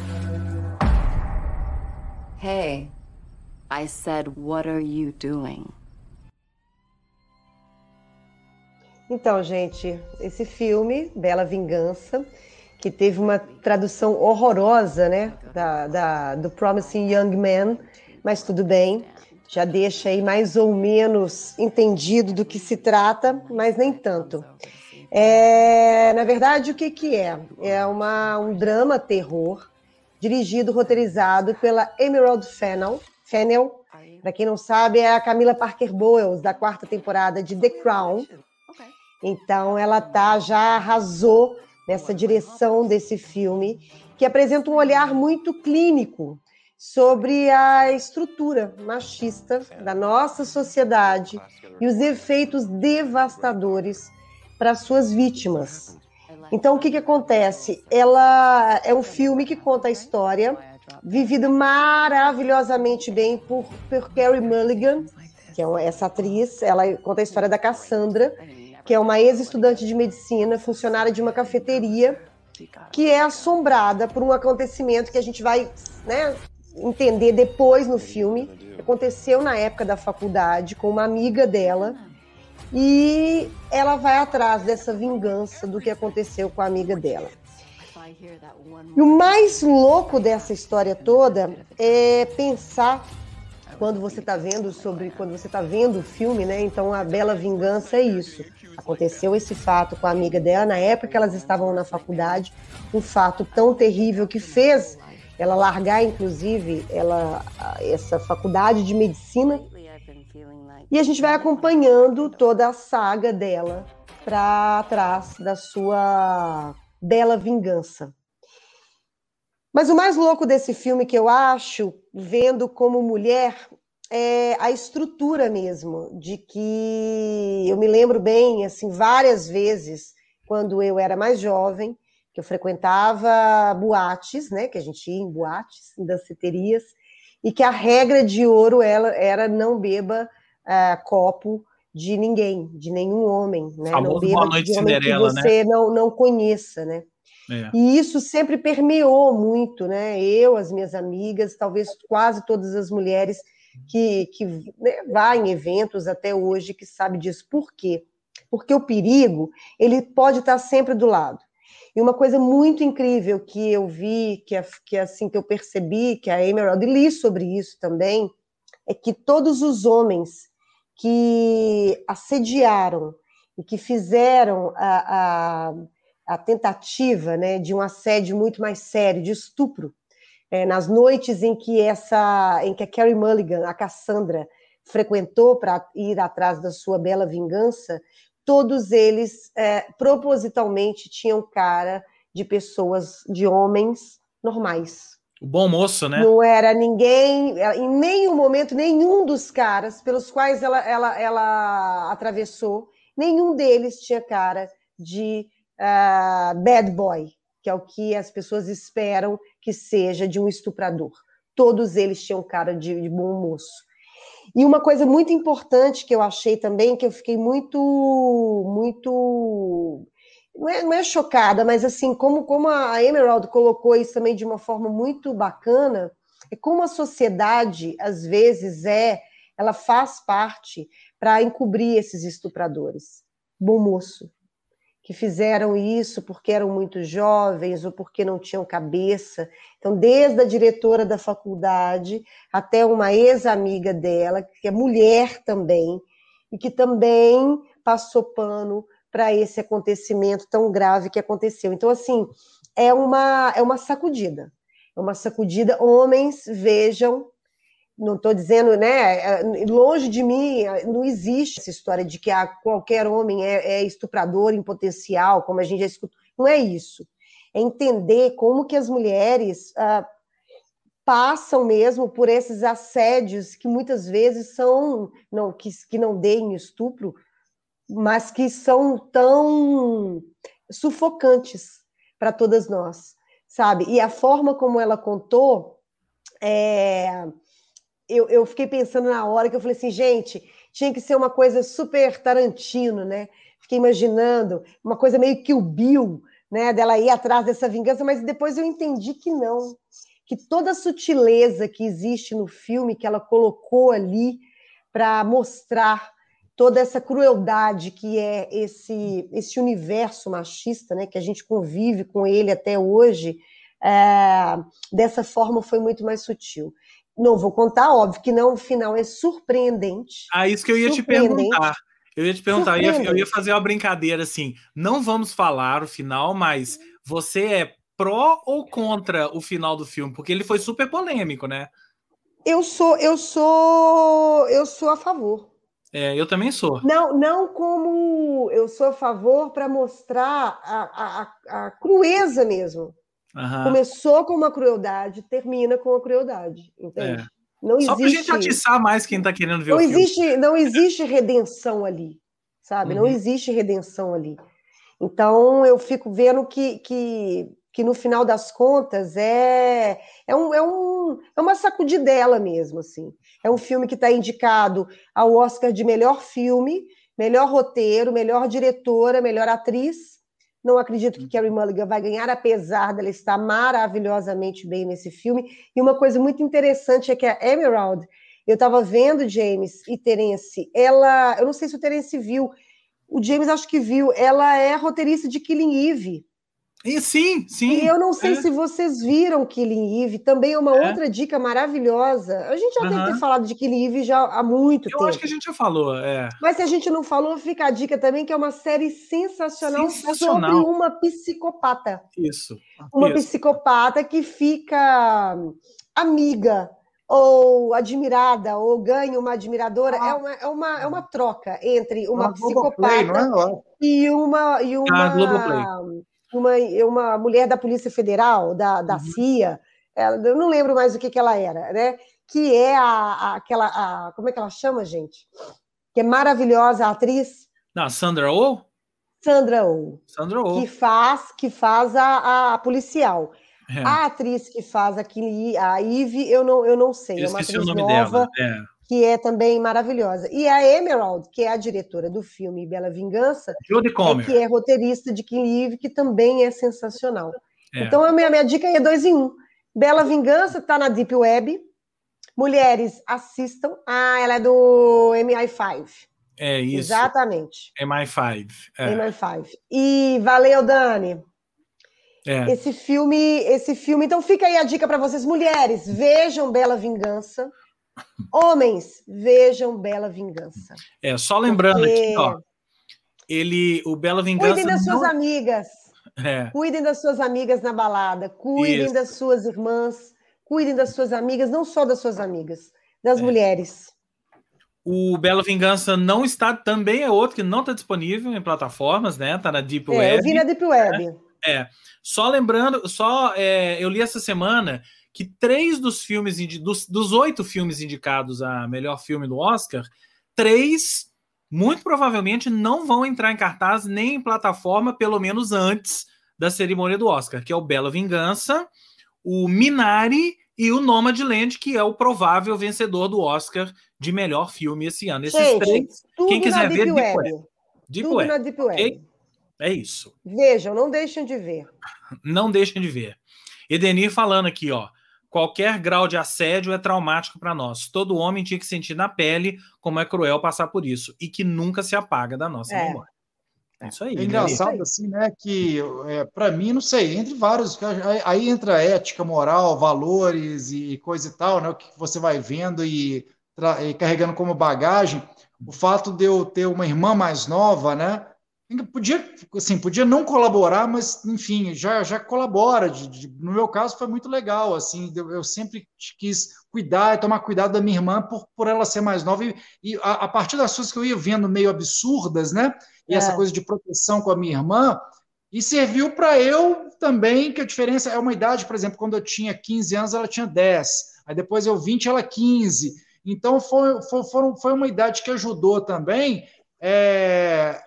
Hey, I said, what are you doing? Então, gente, esse filme, Bela Vingança, que teve uma tradução horrorosa, né, da, da, do Promising Young Man, mas tudo bem, já deixa aí mais ou menos entendido do que se trata, mas nem tanto. É, na verdade, o que, que é? É uma, um drama terror dirigido, roteirizado pela Emerald Fennell. Fennell, para quem não sabe, é a Camila Parker Bowles da quarta temporada de The Crown. Então, ela tá já arrasou nessa direção desse filme, que apresenta um olhar muito clínico sobre a estrutura machista da nossa sociedade e os efeitos devastadores para suas vítimas. Então, o que, que acontece? Ela é um filme que conta a história, vivido maravilhosamente bem por, por Carrie Mulligan, que é essa atriz. Ela conta a história da Cassandra, que é uma ex-estudante de medicina, funcionária de uma cafeteria, que é assombrada por um acontecimento que a gente vai né, entender depois no filme. Aconteceu na época da faculdade com uma amiga dela. E ela vai atrás dessa vingança do que aconteceu com a amiga dela. E o mais louco dessa história toda é pensar quando você está vendo sobre quando você está vendo o filme, né? Então a bela vingança é isso. Aconteceu esse fato com a amiga dela na época que elas estavam na faculdade, um fato tão terrível que fez ela largar, inclusive, ela essa faculdade de medicina. E a gente vai acompanhando toda a saga dela para trás da sua bela vingança. Mas o mais louco desse filme que eu acho, vendo como mulher, é a estrutura mesmo, de que eu me lembro bem, assim, várias vezes, quando eu era mais jovem, que eu frequentava boates, né, que a gente ia em boates, em danceterias, e que a regra de ouro ela, era não beba uh, copo de ninguém, de nenhum homem, né? não beba de homem que né? você né? não, não conheça, né? É. E isso sempre permeou muito, né? Eu, as minhas amigas, talvez quase todas as mulheres que, que né, vai em eventos até hoje que sabe disso. Por quê? Porque o perigo, ele pode estar sempre do lado. E uma coisa muito incrível que eu vi, que, que assim que eu percebi, que a Emerald li sobre isso também, é que todos os homens que assediaram e e que fizeram a, a, a tentativa né, de um assédio muito mais sério, de estupro, é, nas noites em que essa, em que a Carrie Mulligan, a Cassandra, frequentou para ir atrás da sua bela vingança, todos eles é, propositalmente tinham cara de pessoas, de homens normais. O bom moço, né? Não era ninguém, em nenhum momento, nenhum dos caras pelos quais ela, ela, ela atravessou, nenhum deles tinha cara de uh, bad boy, que é o que as pessoas esperam que seja de um estuprador. Todos eles tinham cara de, de bom moço. E uma coisa muito importante que eu achei também, que eu fiquei muito, muito não é, não é chocada, mas assim, como, como a Emerald colocou isso também de uma forma muito bacana, é como a sociedade, às vezes, é, ela faz parte para encobrir esses estupradores. Bom moço, que fizeram isso porque eram muito jovens ou porque não tinham cabeça. Então, desde a diretora da faculdade até uma ex-amiga dela, que é mulher também, e que também passou pano para esse acontecimento tão grave que aconteceu. Então, assim, é uma, é uma sacudida. É uma sacudida. Homens, vejam, não estou dizendo, né? É, longe de mim, não existe essa história de que ah, qualquer homem é, é estuprador em potencial, como a gente já escutou. Não é isso. É entender como que as mulheres ah, passam mesmo por esses assédios que muitas vezes são não que, que não deem estupro, mas que são tão sufocantes para todas nós, sabe? E a forma como ela contou, é... eu, eu fiquei pensando na hora que eu falei assim, gente, tinha que ser uma coisa super Tarantino, né? Fiquei imaginando uma coisa meio que o Bill, né? Dela ir atrás dessa vingança, mas depois eu entendi que não, que toda a sutileza que existe no filme que ela colocou ali para mostrar toda essa crueldade que é esse, esse universo machista, né, que a gente convive com ele até hoje, é, dessa forma foi muito mais sutil. Não vou contar, óbvio que não, o final é surpreendente. Ah, isso que eu ia te perguntar. Eu ia te perguntar, eu ia, eu ia fazer uma brincadeira assim. Não vamos falar o final, mas você é pró ou contra o final do filme? Porque ele foi super polêmico, né? Eu sou, eu sou, eu sou a favor. É, eu também sou. Não, não como eu sou a favor para mostrar a, a, a, crueza mesmo. Uhum. Começou com uma crueldade, termina com a crueldade, entende? É. Não Só para a gente atiçar mais quem está querendo ver não o existe, filme. Não existe redenção ali, sabe? Uhum. Não existe redenção ali. Então eu fico vendo que, que que no final das contas é, é, um, é, um, é uma sacudidela mesmo, assim. É um filme que está indicado ao Oscar de melhor filme, melhor roteiro, melhor diretora, melhor atriz. Não acredito que Carrie Mulligan vai ganhar, apesar dela estar maravilhosamente bem nesse filme. E uma coisa muito interessante é que a Emerald, eu estava vendo James e Terence, ela, eu não sei se o Terence viu, o James acho que viu, ela é roteirista de Killing Eve. E sim, sim. E eu não sei é. se vocês viram Killing Eve, também é uma é. outra dica maravilhosa. A gente já deve ter falado de Killing Eve já há muito eu tempo. Eu acho que a gente já falou, é. Mas se a gente não falou, fica a dica também, que é uma série sensacional, sensacional. sobre uma psicopata. Isso. Uma Isso. psicopata que fica amiga ou admirada, ou ganha uma admiradora, ah. é, uma, é, uma, é uma troca entre uma, uma psicopata Play, é? e uma... E uma ah, uma, uma mulher da Polícia Federal, da, da uhum. CIA, ela, eu não lembro mais o que, que ela era, né? Que é a, a, aquela. A, como é que ela chama, gente? Que é maravilhosa atriz. Não, Sandra Oh? Sandra Oh. Sandra Oh. Que faz, que faz a, a policial. É. A atriz que faz aquele, a Eve, eu não, eu não sei. Eu é uma atriz nova. Dela. É que é também maravilhosa. E a Emerald, que é a diretora do filme Bela Vingança, é, que é roteirista de Kim Eve, que também é sensacional. É. Então, a minha, minha dica é dois em um. Bela Vingança está na Deep Web. Mulheres, assistam. Ah, ela é do MI5. É isso. Exatamente. MI5. É. MI5. E valeu, Dani. É. Esse filme, esse filme. Então fica aí a dica para vocês, mulheres, vejam Bela Vingança. Homens, vejam Bela Vingança. É, só lembrando Porque... aqui, ó. ele, o Bela Vingança. Cuidem das não... suas amigas. *laughs* É. Cuidem das suas amigas na balada. Cuidem Isso. das suas irmãs. Cuidem das suas amigas, não só das suas amigas, das É. mulheres. O Bela Vingança não está, também é outro que não está disponível em plataformas, né? Tá na Deep É, Web. eu vi na Deep Web. É. Só lembrando, só é, eu li essa semana que três dos filmes, dos, dos oito filmes indicados a melhor filme do Oscar, três muito provavelmente não vão entrar em cartaz nem em plataforma, pelo menos antes da cerimônia do Oscar, que é o Bela Vingança, o Minari e o Nomadland, que é o provável vencedor do Oscar de melhor filme esse ano. Esses Gente, três, quem quiser ver, Deep Deep Web. Web. Deep tudo Web, na Deep Web. ok? É isso. Vejam, não deixem de ver. Não deixem de ver. Edenir falando aqui, ó. Qualquer grau de assédio é traumático para nós. Todo homem tinha que sentir na pele como é cruel passar por isso e que nunca se apaga da nossa É. memória. É isso aí. É Edenir. engraçado assim, né? Que é, para mim, não sei, entre vários, aí, aí entra ética, moral, valores e coisa e tal, né? O que você vai vendo e, e carregando como bagagem. O fato de eu ter uma irmã mais nova, né? Podia, assim, podia não colaborar, mas enfim, já, já colabora. De- de- no meu caso, foi muito legal. Assim, eu, eu sempre quis cuidar e tomar cuidado da minha irmã por, por ela ser mais nova e, e a, a partir das coisas que eu ia vendo meio absurdas, né? E É. essa coisa de proteção com a minha irmã, e serviu para eu também, que a diferença é uma idade, por exemplo, quando eu tinha 15 anos, ela tinha 10, aí depois eu 20, ela 15. Então foi, foi, foram, foi uma idade que ajudou também. é,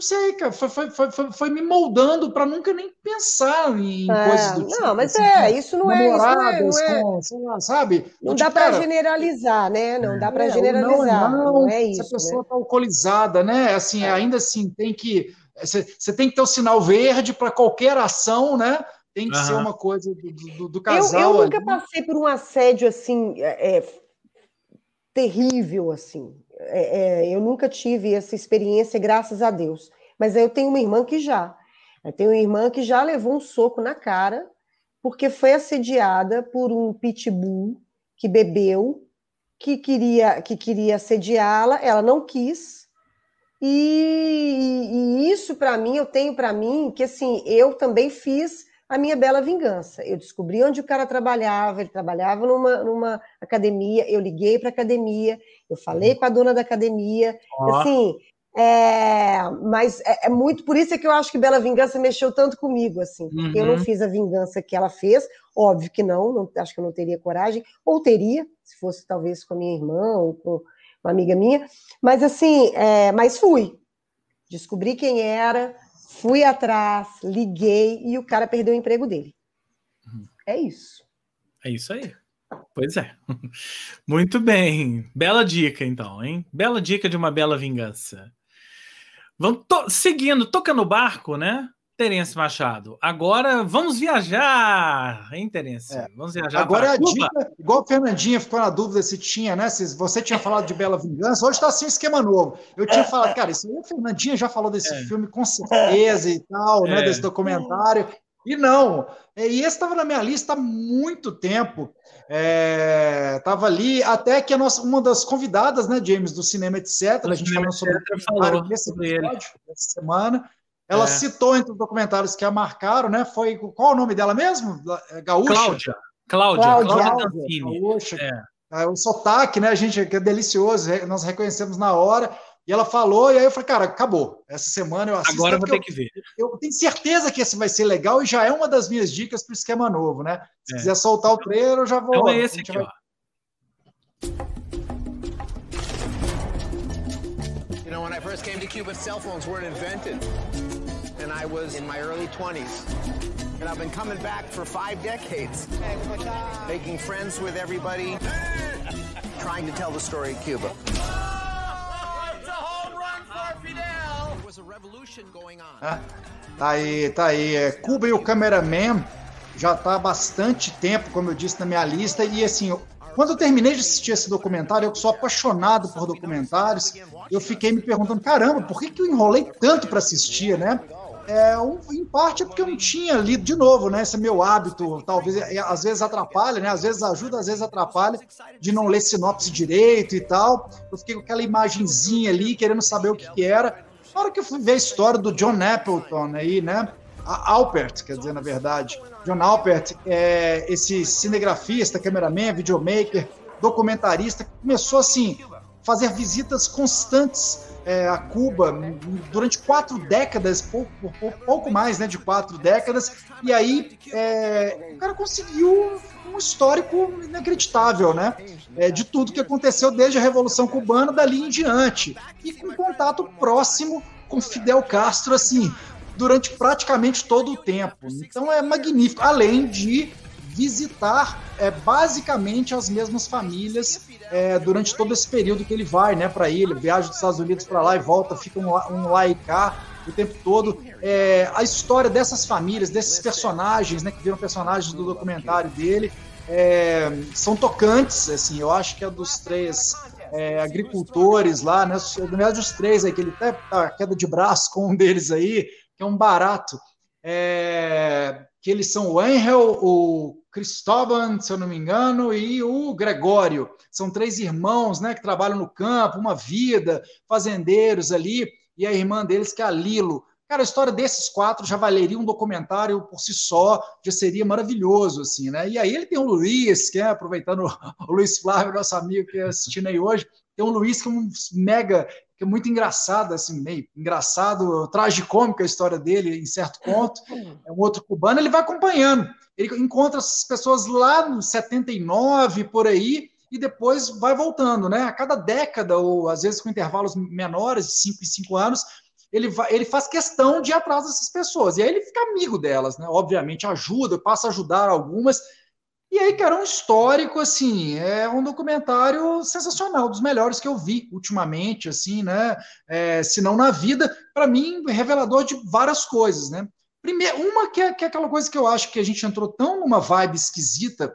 não sei, cara, foi, foi, foi, foi, foi me moldando para nunca nem pensar em É, coisas do tipo. não, mas assim, é, isso não é, isso não é, não é- com, sei lá, sabe? não Eu, dá tipo, para generalizar, né? Não dá para é, generalizar, não, não, não, é Se a isso, pessoa né? está alcoolizada, né? Assim, ainda assim, tem que. Você tem que ter o sinal verde para qualquer ação, né? Tem que ser Aham. uma coisa do, do- do Eu, casal. eu nunca ali. passei por um assédio assim é, é, terrível assim. É, é, eu nunca tive essa experiência, graças a Deus. Mas eu tenho uma irmã que já. Eu tenho uma irmã que já levou um soco na cara porque foi assediada por um pitbull que bebeu, que queria que queria assediá-la, ela não quis. E, e isso para mim, eu tenho para mim que assim, eu também fiz a minha bela vingança. Eu descobri onde o cara trabalhava, ele trabalhava numa, numa academia, eu liguei para a academia, eu falei com a dona da academia, Ó. assim, é, mas é, é muito por isso é que eu acho que Bela Vingança mexeu tanto comigo, assim, porque eu não Uhum. fiz a vingança que ela fez, óbvio que não, não, acho que eu não teria coragem, ou teria, se fosse talvez com a minha irmã ou com uma amiga minha, mas assim, é, mas fui, descobri quem era, fui atrás, liguei e o cara perdeu o emprego dele. É isso. É isso aí. Pois é. *laughs* Muito bem. Bela dica, então, hein? Bela dica de uma bela vingança. Vamos to- seguindo, toca no barco, né? Terence Machado. Agora vamos viajar, hein, Terence? Vamos viajar Agora é a Cuba. dica, igual a Fernandinha ficou na dúvida se tinha, né? Se você tinha falado de Bela Vingança, hoje está assim um esquema novo. Eu tinha falado, cara, isso aí a Fernandinha já falou desse filme com certeza e tal, né? É. Desse documentário. E não, É, e esse estava na minha lista há muito tempo. Estava ali, até que a nossa, uma das convidadas, né, James, do Cinema Etc., Do a gente falou sobre falou sobre ele. essa semana. Ela É. citou entre os documentários que a marcaram, né? Foi qual o nome dela mesmo? Gaúcha? Cláudia. Cláudia. Cláudia. Cláudia. Gaúcha. É. É, o sotaque, né, gente, que é delicioso, nós reconhecemos na hora. E ela falou, e aí eu falei, cara, acabou. Essa semana eu assisto. Agora eu vou ter porque que ver. eu, eu tenho certeza que esse vai ser legal e já é uma das minhas dicas para o esquema novo, né? Se É. quiser soltar o trailer, eu já vou. Então é a esse aqui, vai- ó. You know, when I first came to Cuba, cell phones weren't invented. And I was in my early 20s. And I've been coming back for five decades. Making friends with everybody. Trying to tell the story of Cuba. There was a revolution going on. Ah, tá aí, tá aí. É, Cuba e o Cameraman já tá há bastante tempo, como eu disse, na minha lista. E assim, eu- quando eu terminei de assistir esse documentário, eu que sou apaixonado por documentários, eu fiquei me perguntando, caramba, por que, que eu enrolei tanto para assistir, né? É, um- em parte é porque eu não tinha lido de novo, né? Esse é meu hábito, talvez é, às vezes atrapalha, né? Às vezes ajuda, às vezes atrapalha, de não ler sinopse direito e tal. Eu fiquei com aquela imagenzinha ali, querendo saber o que, que era. Na hora que eu fui ver a história do John Appleton aí, né? A Alpert, quer dizer, na verdade. John Alpert é esse cinegrafista, cameraman, videomaker, documentarista, começou assim, fazer visitas constantes é, a Cuba durante quatro décadas, pouco, pouco, mais né, de quatro décadas, e aí é, o cara conseguiu um histórico inacreditável, né? É, de tudo que aconteceu desde a Revolução Cubana dali em diante. E com contato próximo com Fidel Castro, assim, durante praticamente todo o tempo. Então é magnífico. Além de visitar é, basicamente as mesmas famílias é, durante todo esse período que ele vai né, para ele, viaja dos Estados Unidos para lá e volta, fica um, um lá e cá o tempo todo. É, a história dessas famílias, desses personagens, né, que viram personagens do documentário dele, é, são tocantes. Assim, eu acho que é dos três é, agricultores lá, né, na verdade, os três aí, que ele até tá queda de braço com um deles aí, que é um barato. É, que eles são o Angel, o Cristóbal, se eu não me engano, e o Gregório. São três irmãos né, que trabalham no campo, uma vida, fazendeiros ali, e a irmã deles que é a Lilo. Cara, a história desses quatro já valeria um documentário por si só, já seria maravilhoso, assim, né? E aí ele tem o Luiz, que é, aproveitando *laughs* o Luiz Flávio, nosso amigo que é assistindo aí hoje, tem o Luiz que é um mega que é muito engraçado, assim, meio engraçado, tragicômico a história dele em certo ponto. *laughs* É um outro cubano, ele vai acompanhando. Ele encontra essas pessoas lá no 79, por aí, e depois vai voltando, né? A cada década, ou às vezes com intervalos menores, de 5 em 5 anos, ele, vai, ele faz questão de ir atrás dessas pessoas. E aí ele fica amigo delas, né? Obviamente ajuda, passa a ajudar algumas, e aí, cara, um histórico, assim, é um documentário sensacional, dos melhores que eu vi ultimamente, assim, né? É, se não na vida, para mim, revelador de várias coisas, né? Primeiro, uma que é, que é aquela coisa que eu acho que a gente entrou tão numa vibe esquisita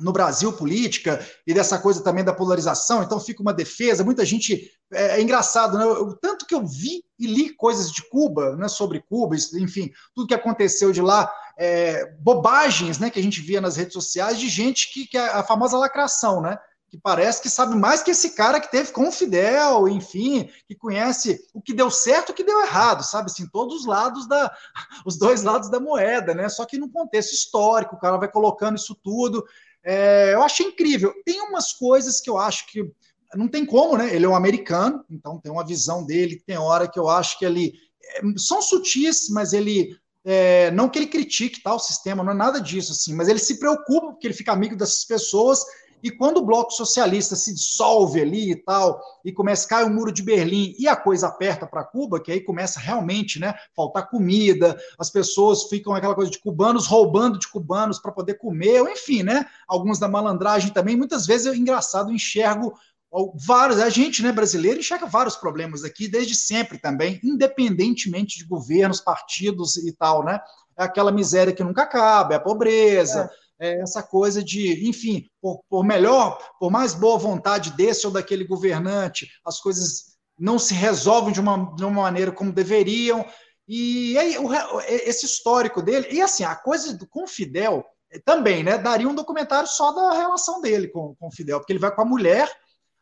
no Brasil política e dessa coisa também da polarização, então fica uma defesa. Muita gente. É, é engraçado, né? O tanto que eu vi e li coisas de Cuba, né, sobre Cuba, enfim, tudo que aconteceu de lá, é, bobagens né, que a gente via nas redes sociais de gente que, que é a famosa lacração, né? Que parece que sabe mais que esse cara que teve com o Fidel, enfim, que conhece o que deu certo e o que deu errado, sabe? Assim, todos os lados da. *laughs* os dois lados da moeda, né? Só que num contexto histórico, o cara vai colocando isso tudo. É, eu achei incrível. Tem umas coisas que eu acho que não tem como, né? Ele é um americano, então tem uma visão dele, tem hora que eu acho que ele. É, são sutis, mas ele. É, não que ele critique tal tá, sistema, não é nada disso, assim, mas ele se preocupa porque ele fica amigo dessas pessoas e quando o bloco socialista se dissolve ali e tal, e começa a cair o muro de Berlim e a coisa aperta para Cuba, que aí começa realmente, né, faltar comida, as pessoas ficam aquela coisa de cubanos roubando de cubanos para poder comer, ou enfim, né, alguns da malandragem também. Muitas vezes eu engraçado enxergo vários, a gente, né, brasileiro, enxerga vários problemas aqui desde sempre também, independentemente de governos, partidos e tal, né? É aquela miséria que nunca acaba, é a pobreza. É é, essa coisa de, enfim, por, por, melhor, por mais boa vontade desse ou daquele governante, as coisas não se resolvem de uma, de uma maneira como deveriam. E aí, o, esse histórico dele, e assim, a coisa do, com o Fidel também, né? Daria um documentário só da relação dele com, com o Fidel, porque ele vai com a mulher,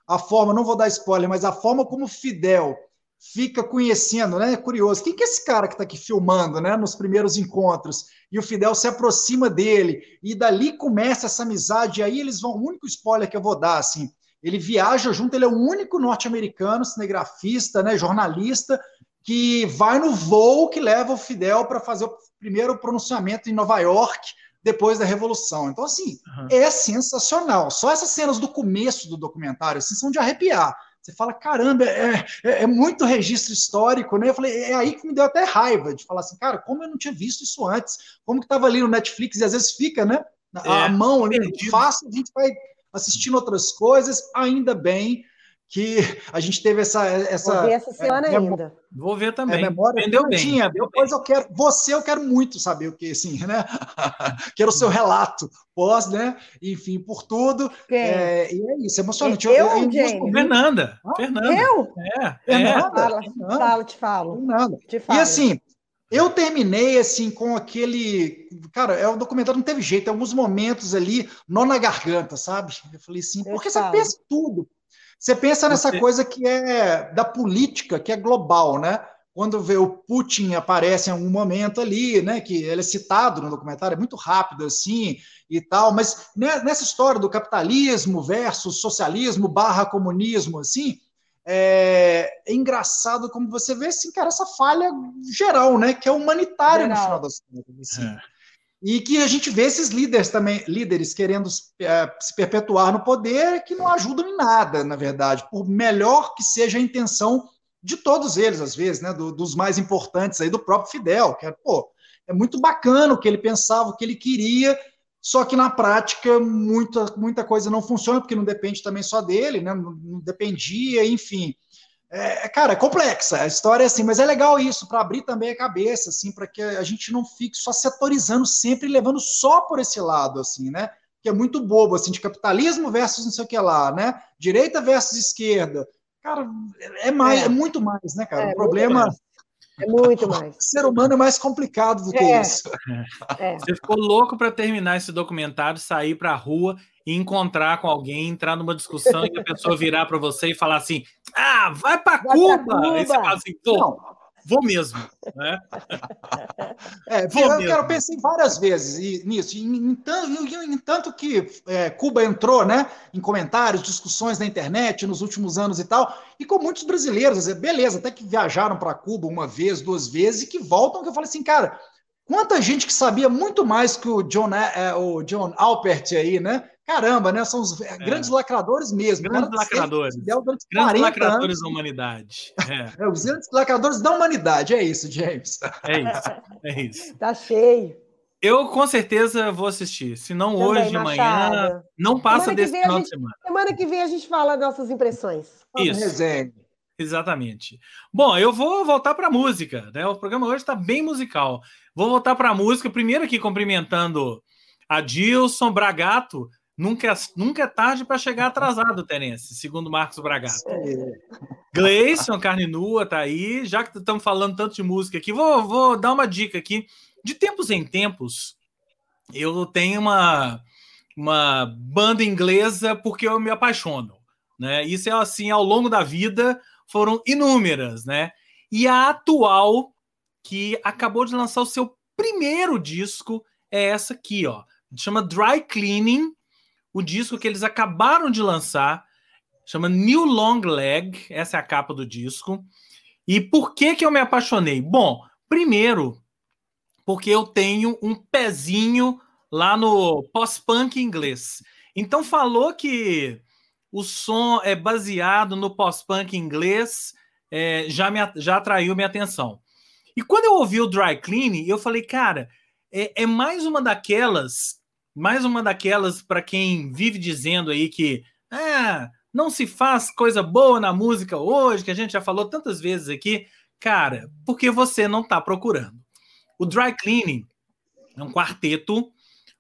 a forma, não vou dar spoiler, mas a forma como Fidel fica conhecendo, né? É curioso. Quem que é esse cara que está aqui filmando, né? Nos primeiros encontros. E o Fidel se aproxima dele. E dali começa essa amizade. E aí eles vão. O único spoiler que eu vou dar, assim. Ele viaja junto, ele é o único norte-americano, cinegrafista, né, jornalista, que vai no voo que leva o Fidel para fazer o primeiro pronunciamento em Nova York, depois da Revolução. Então, assim, uhum. é sensacional. Só essas cenas do começo do documentário assim, são de arrepiar. Você fala, caramba, é, é, é, muito registro histórico, né? Eu falei, é aí que me deu até raiva de falar assim, cara, como eu não tinha visto isso antes? Como que estava ali no Netflix e às vezes fica, né? A, é, mão ali, fácil, a gente vai assistindo outras coisas, ainda bem que a gente teve essa. essa Vou ver essa semana é, ainda. Vou ver também. É, memória Vendeu bem. Tinha. Depois eu quero. Você, eu quero muito saber o que, assim, né? *laughs* quero o seu relato pós, né? Enfim, por tudo. É, e é isso, é emocionante. Eu, eu, eu Fernanda. Ah, Fernanda. Eu? É. Fernanda. Fala, Fernanda. Fala, te falo. Fernanda. Te falo. E assim. Eu terminei assim com aquele. Cara, é o documentário não teve jeito, tem alguns momentos ali, nó na garganta, sabe? Eu falei assim, porque você pensa tudo. Você pensa nessa Você... coisa que é da política, que é global, né? quando vê o Putin aparece em algum momento ali, né, que ele é citado no documentário, é muito rápido assim e tal, mas nessa história do capitalismo versus socialismo barra comunismo, assim, é, é engraçado como você vê, assim, cara, essa falha geral, né, que é humanitária geral. no final das contas, assim. É. E que a gente vê esses líderes também, líderes querendo é, se perpetuar no poder, que não ajudam em nada, na verdade, por melhor que seja a intenção de todos eles, às vezes, né? Do, dos mais importantes aí, do próprio Fidel, que é, pô, é muito bacana o que ele pensava, o que ele queria, só que na prática muita, muita coisa não funciona, porque não depende também só dele, né? Não, não dependia, enfim. É, é cara, é complexa a história é assim, mas é legal isso, para abrir também a cabeça, assim, para que a gente não fique só setorizando sempre, levando só por esse lado, assim, né? Que é muito bobo, assim, de capitalismo versus não sei o que lá, né? Direita versus esquerda. Cara, é mais, é, é muito mais, né, cara? É, o problema. É muito *laughs* mais. O ser humano é mais complicado do que é. isso. É. *laughs* Você ficou louco para terminar esse documentário, sair para a rua e encontrar com alguém, entrar numa discussão e a pessoa virar para você e falar assim: ah, vai para Cuba! Você fala assim: Pô, vou mesmo. Né? *laughs* É, vou eu, mesmo. eu pensei várias vezes nisso, em, em, em, tanto que é, Cuba entrou né, em comentários, discussões na internet nos últimos anos e tal, e com muitos brasileiros, beleza, até que viajaram para Cuba uma vez, duas vezes, e que voltam, que eu falei assim, cara, quanta gente que sabia muito mais que o John, é, o John Alpert aí, né? Caramba, né? São os é. grandes lacradores mesmo. Grandes lacradores. Grandes lacradores anos. da humanidade. É. *laughs* é. os grandes lacradores da humanidade. É isso, James. É isso. É isso. tá cheio. Eu com certeza vou assistir. Se não Também, hoje, amanhã. Não passa semana desse final gente, de semana. Semana que vem a gente fala nossas impressões. Isso. Resenha. Exatamente. Bom, eu vou voltar para a música. Né? O programa hoje está bem musical. Vou voltar para a música. Primeiro aqui cumprimentando a Dilson Bragato, Nunca, é, nunca é tarde para chegar atrasado, Terence, segundo Marcos Bragato. Gleison, carne nua, tá aí. Já que estamos falando tanto de música aqui, vou, vou dar uma dica aqui. De tempos em tempos, eu tenho uma, uma banda inglesa porque eu me apaixono. Né? Isso é assim, ao longo da vida, foram inúmeras, né? E a atual, que acabou de lançar o seu primeiro disco, é essa aqui, ó. Chama Dry Cleaning o disco que eles acabaram de lançar, chama New Long Leg, essa é a capa do disco. E por que que eu me apaixonei? Bom, primeiro, porque eu tenho um pezinho lá no pós-punk inglês. Então falou que o som é baseado no pós-punk inglês, é, já, me, já atraiu minha atenção. E quando eu ouvi o Dry Clean, eu falei, cara, é, é mais uma daquelas mais uma daquelas para quem vive dizendo aí que ah, não se faz coisa boa na música hoje, que a gente já falou tantas vezes aqui. Cara, porque você não está procurando. O Dry Cleaning é um quarteto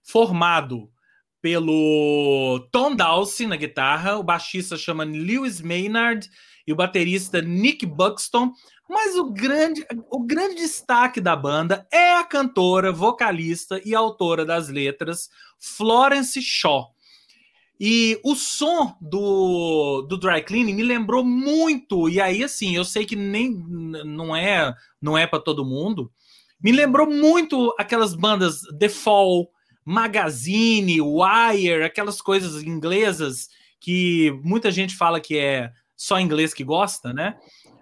formado pelo Tom Dawson na guitarra, o baixista chama Lewis Maynard e o baterista Nick Buxton. Mas o grande, o grande destaque da banda é a cantora, vocalista e autora das letras, Florence Shaw. E o som do, do Dry Cleaning me lembrou muito, e aí assim, eu sei que nem não é não é para todo mundo. Me lembrou muito aquelas bandas The Fall, Magazine, Wire, aquelas coisas inglesas que muita gente fala que é só inglês que gosta, né?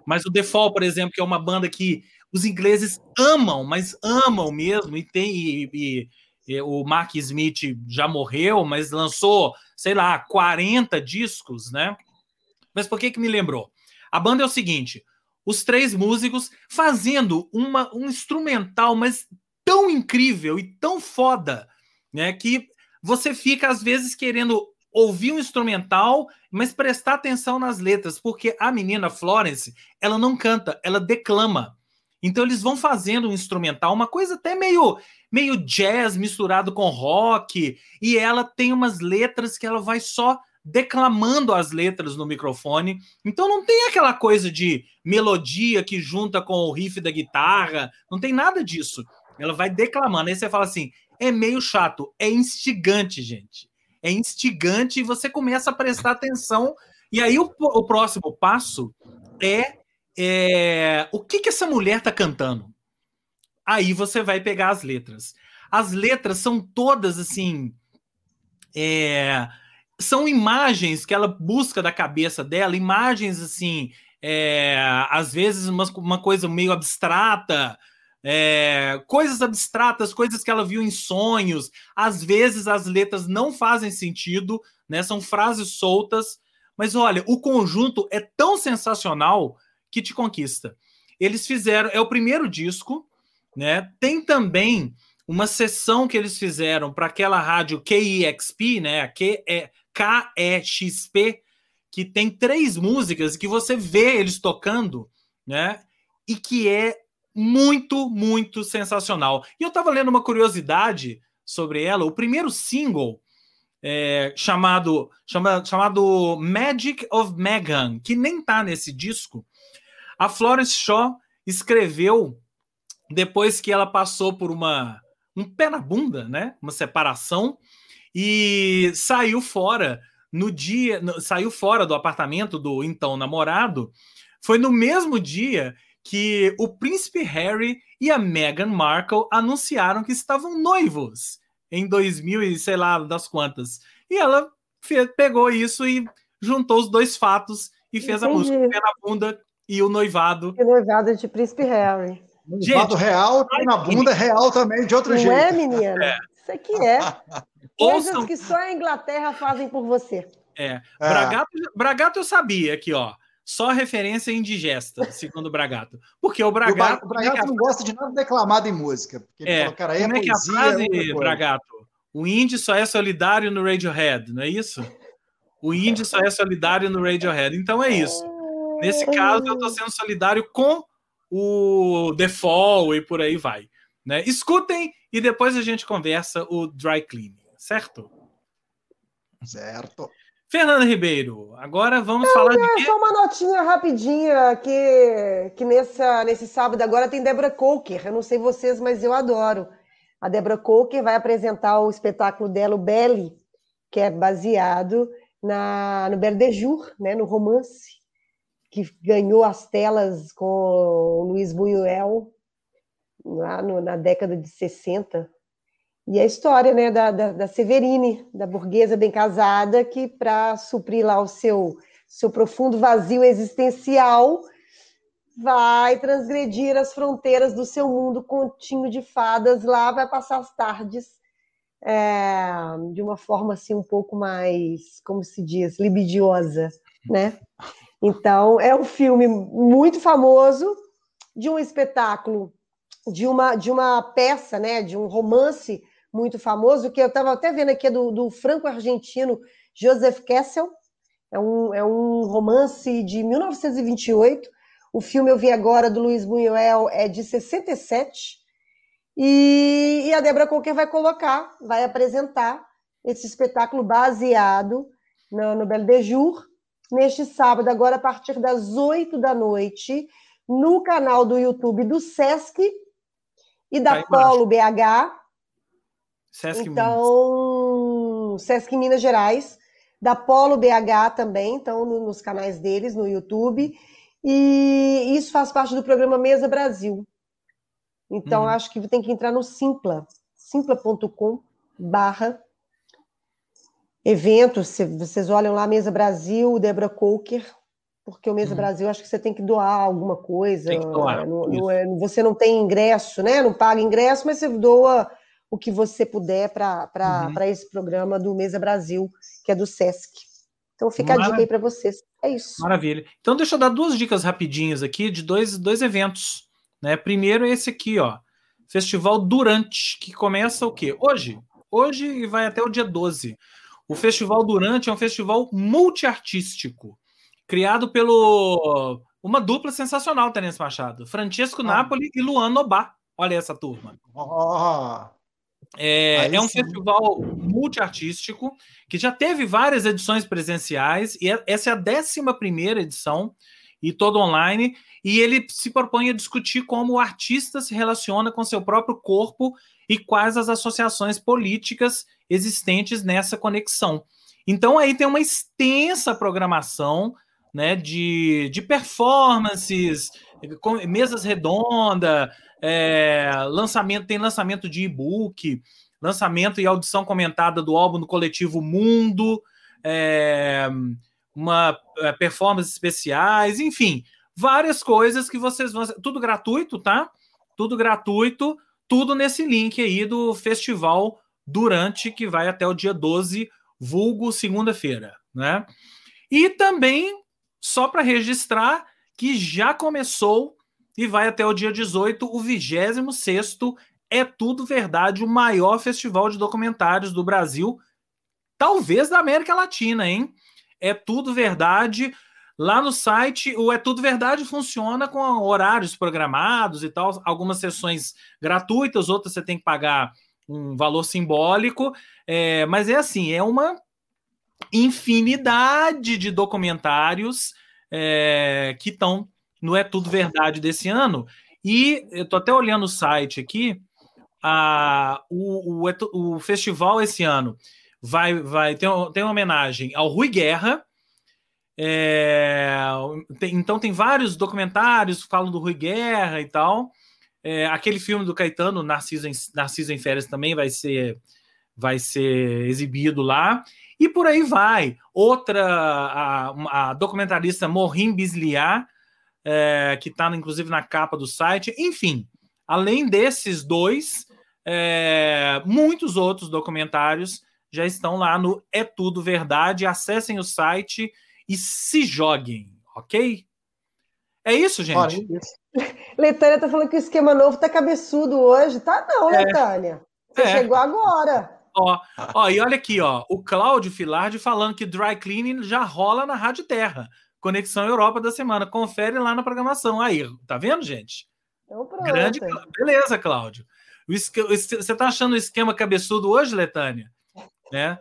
Mas o The Fall, por exemplo, que é uma banda que os ingleses amam, mas amam mesmo, e tem. E, e, o Mark Smith já morreu, mas lançou, sei lá, 40 discos, né? Mas por que que me lembrou? A banda é o seguinte: os três músicos fazendo uma, um instrumental, mas tão incrível e tão foda, né? Que você fica, às vezes, querendo ouvir um instrumental, mas prestar atenção nas letras, porque a menina Florence, ela não canta, ela declama. Então eles vão fazendo um instrumental, uma coisa até meio meio jazz misturado com rock, e ela tem umas letras que ela vai só declamando as letras no microfone. Então não tem aquela coisa de melodia que junta com o riff da guitarra, não tem nada disso. Ela vai declamando. Aí você fala assim: é meio chato, é instigante, gente é instigante e você começa a prestar atenção. E aí o, o próximo passo é é, o que, que essa mulher tá cantando? Aí você vai pegar as letras. As letras são todas assim. É, são imagens que ela busca da cabeça dela, imagens assim, é, às vezes uma, uma coisa meio abstrata, é, coisas abstratas, coisas que ela viu em sonhos. Às vezes as letras não fazem sentido, né? São frases soltas, mas olha, o conjunto é tão sensacional que te conquista. Eles fizeram, é o primeiro disco, né? Tem também uma sessão que eles fizeram para aquela rádio KEXP, né? Que é KEXP, que tem três músicas que você vê eles tocando, né? E que é muito, muito sensacional. E eu estava lendo uma curiosidade sobre ela. O primeiro single é, chamado, chama, chamado Magic of Megan, que nem tá nesse disco, a Florence Shaw escreveu depois que ela passou por uma um pé na bunda, né? Uma separação e saiu fora no dia, no, saiu fora do apartamento do então namorado. Foi no mesmo dia que o príncipe Harry e a Meghan Markle anunciaram que estavam noivos em 2000 e sei lá das quantas. E ela pegou isso e juntou os dois fatos e fez Entendi. a música Pé na Bunda e o noivado. O noivado de Príncipe Harry. Noivado real, na bunda real também, de outro não jeito. Não é, menina? É. Isso aqui é. *laughs* Coisas Ouçam... que só a Inglaterra fazem por você. É. é. Bragato, Bragato eu sabia aqui, ó. Só referência indigesta, *laughs* segundo o Bragato. Porque o Bragato. O, Bragato é não gosta de nada declamado em música. Porque é, fala, cara, aí como é, é que é a frase, é Bragato? O indie só é solidário no Radiohead, não é isso? O indie só é solidário no Radiohead. Então é isso. Nesse caso, eu estou sendo solidário com o The Fall e por aí vai. Né? Escutem e depois a gente conversa o dry cleaning, certo? Certo. Fernanda Ribeiro, agora vamos Não, falar é, de. Só uma notinha rapidinha que, que nessa, nesse sábado agora tem Débora Coker. Eu não sei vocês, mas eu adoro. A Débora Coker vai apresentar o espetáculo dela, o Belly, que é baseado na, no Belle de Jour, né, no romance que ganhou as telas com o Luiz Buñuel lá no, na década de 60. E a história né, da, da, da Severine, da burguesa bem casada, que para suprir lá o seu, seu profundo vazio existencial, vai transgredir as fronteiras do seu mundo continho de fadas lá, vai passar as tardes é, de uma forma assim um pouco mais, como se diz, libidiosa, né? Então, é um filme muito famoso, de um espetáculo, de uma, de uma peça, né, de um romance muito famoso, que eu estava até vendo aqui, é do, do franco-argentino Joseph Kessel. É um, é um romance de 1928. O filme eu vi agora do Luiz Buñuel é de 67. E, e a Débora Coker vai colocar, vai apresentar esse espetáculo baseado no, no Belle de Jour, neste sábado, agora a partir das 8 da noite, no canal do YouTube do Sesc e da tá Polo BH. Sesc então, Minas. Sesc Minas Gerais, da Polo BH também, então no, nos canais deles no YouTube. E isso faz parte do programa Mesa Brasil. Então, uhum. acho que tem que entrar no Simpla, simpla.com barra eventos, se vocês olham lá, Mesa Brasil, Débora Coker, porque o Mesa uhum. Brasil acho que você tem que doar alguma coisa. Tem que doar. Não, não é, você não tem ingresso, né? Não paga ingresso, mas você doa o que você puder para uhum. esse programa do Mesa Brasil, que é do SESC. Então fica Maravilha. a dica aí para vocês. É isso. Maravilha. Então deixa eu dar duas dicas rapidinhas aqui de dois, dois eventos. Né? Primeiro esse aqui, ó. Festival Durante, que começa o quê? Hoje. Hoje e vai até o dia 12. O Festival Durante é um festival multiartístico, criado pelo uma dupla sensacional, Terence Machado. Francesco ah. Napoli e Luan Nobá. Olha essa turma. Oh. É, é, um festival multiartístico que já teve várias edições presenciais e é, essa é a 11 primeira edição e todo online e ele se propõe a discutir como o artista se relaciona com seu próprio corpo e quais as associações políticas existentes nessa conexão. Então aí tem uma extensa programação, né, de, de performances, mesas redondas, é, lançamento, tem lançamento de e-book, lançamento e audição comentada do álbum do coletivo Mundo, é, uma é, performance especiais, enfim, várias coisas que vocês vão. Tudo gratuito, tá? Tudo gratuito, tudo nesse link aí do festival Durante, que vai até o dia 12, vulgo segunda-feira, né? E também, só para registrar, que já começou e vai até o dia 18, o 26 É Tudo Verdade, o maior festival de documentários do Brasil, talvez da América Latina, hein? É Tudo Verdade. Lá no site, o É Tudo Verdade funciona com horários programados e tal, algumas sessões gratuitas, outras você tem que pagar um valor simbólico, é, mas é assim, é uma infinidade de documentários é, que estão no É Tudo Verdade desse ano. E eu estou até olhando o site aqui, a, o, o, o, festival esse ano vai, vai ter, tem uma homenagem ao Rui Guerra, é, tem, então tem vários documentários que falam do Rui Guerra e tal. É, aquele filme do Caetano, Narciso em, Narciso em Férias, também vai ser, vai ser exibido lá. E por aí vai. Outra, a, a documentarista Morim Bisliar, é, que está inclusive na capa do site. Enfim, além desses dois, é, muitos outros documentários já estão lá no É Tudo Verdade. Acessem o site e se joguem, ok? É isso, gente. Olha, isso. *laughs* Letânia tá falando que o esquema novo tá cabeçudo hoje. Tá não, é. Letânia. Você é. chegou agora. Ó, ó, e olha aqui, ó, o Cláudio Filardi falando que dry cleaning já rola na Rádio Terra. Conexão Europa da semana. Confere lá na programação. Aí, tá vendo, gente? Então, Grande. Beleza, Cláudio. Você tá achando o esquema cabeçudo hoje, Letânia? Né?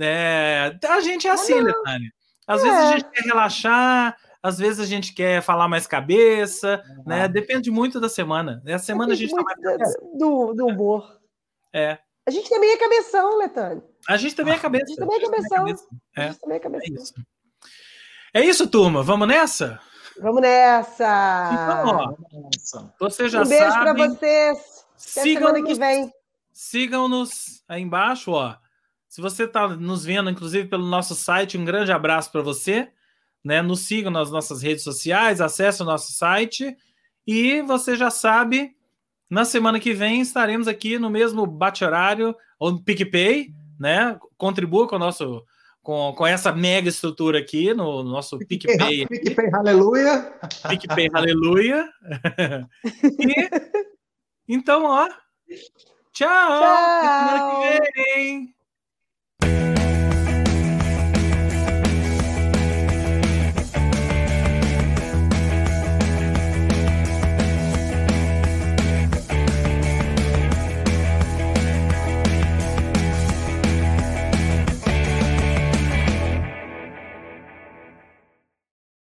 É, a gente é assim, Letânia. Às é. vezes a gente quer relaxar, às vezes a gente quer falar mais cabeça, né? Depende muito da semana. Essa semana a gente tá mais do, do humor. É. A gente também é cabeção, Letânia. A gente também é cabeça. A gente também é cabeção. A gente também é cabeção. É isso. É isso, turma. Vamos nessa? Vamos nessa! Então, ó, você já um beijo para vocês. Até sigam semana que vem. Sigam-nos aí embaixo, ó. Se você está nos vendo, inclusive pelo nosso site, um grande abraço para você. Né? Nos sigam nas nossas redes sociais, acesse o nosso site e você já sabe, na semana que vem estaremos aqui no mesmo bate-horário, ou no PicPay, né? Contribua com o nosso com, com essa mega estrutura aqui no, no nosso PicPay. PicPay, aleluia. PicPay, aleluia. *laughs* e, então, ó. Tchau. Tchau. Thank you.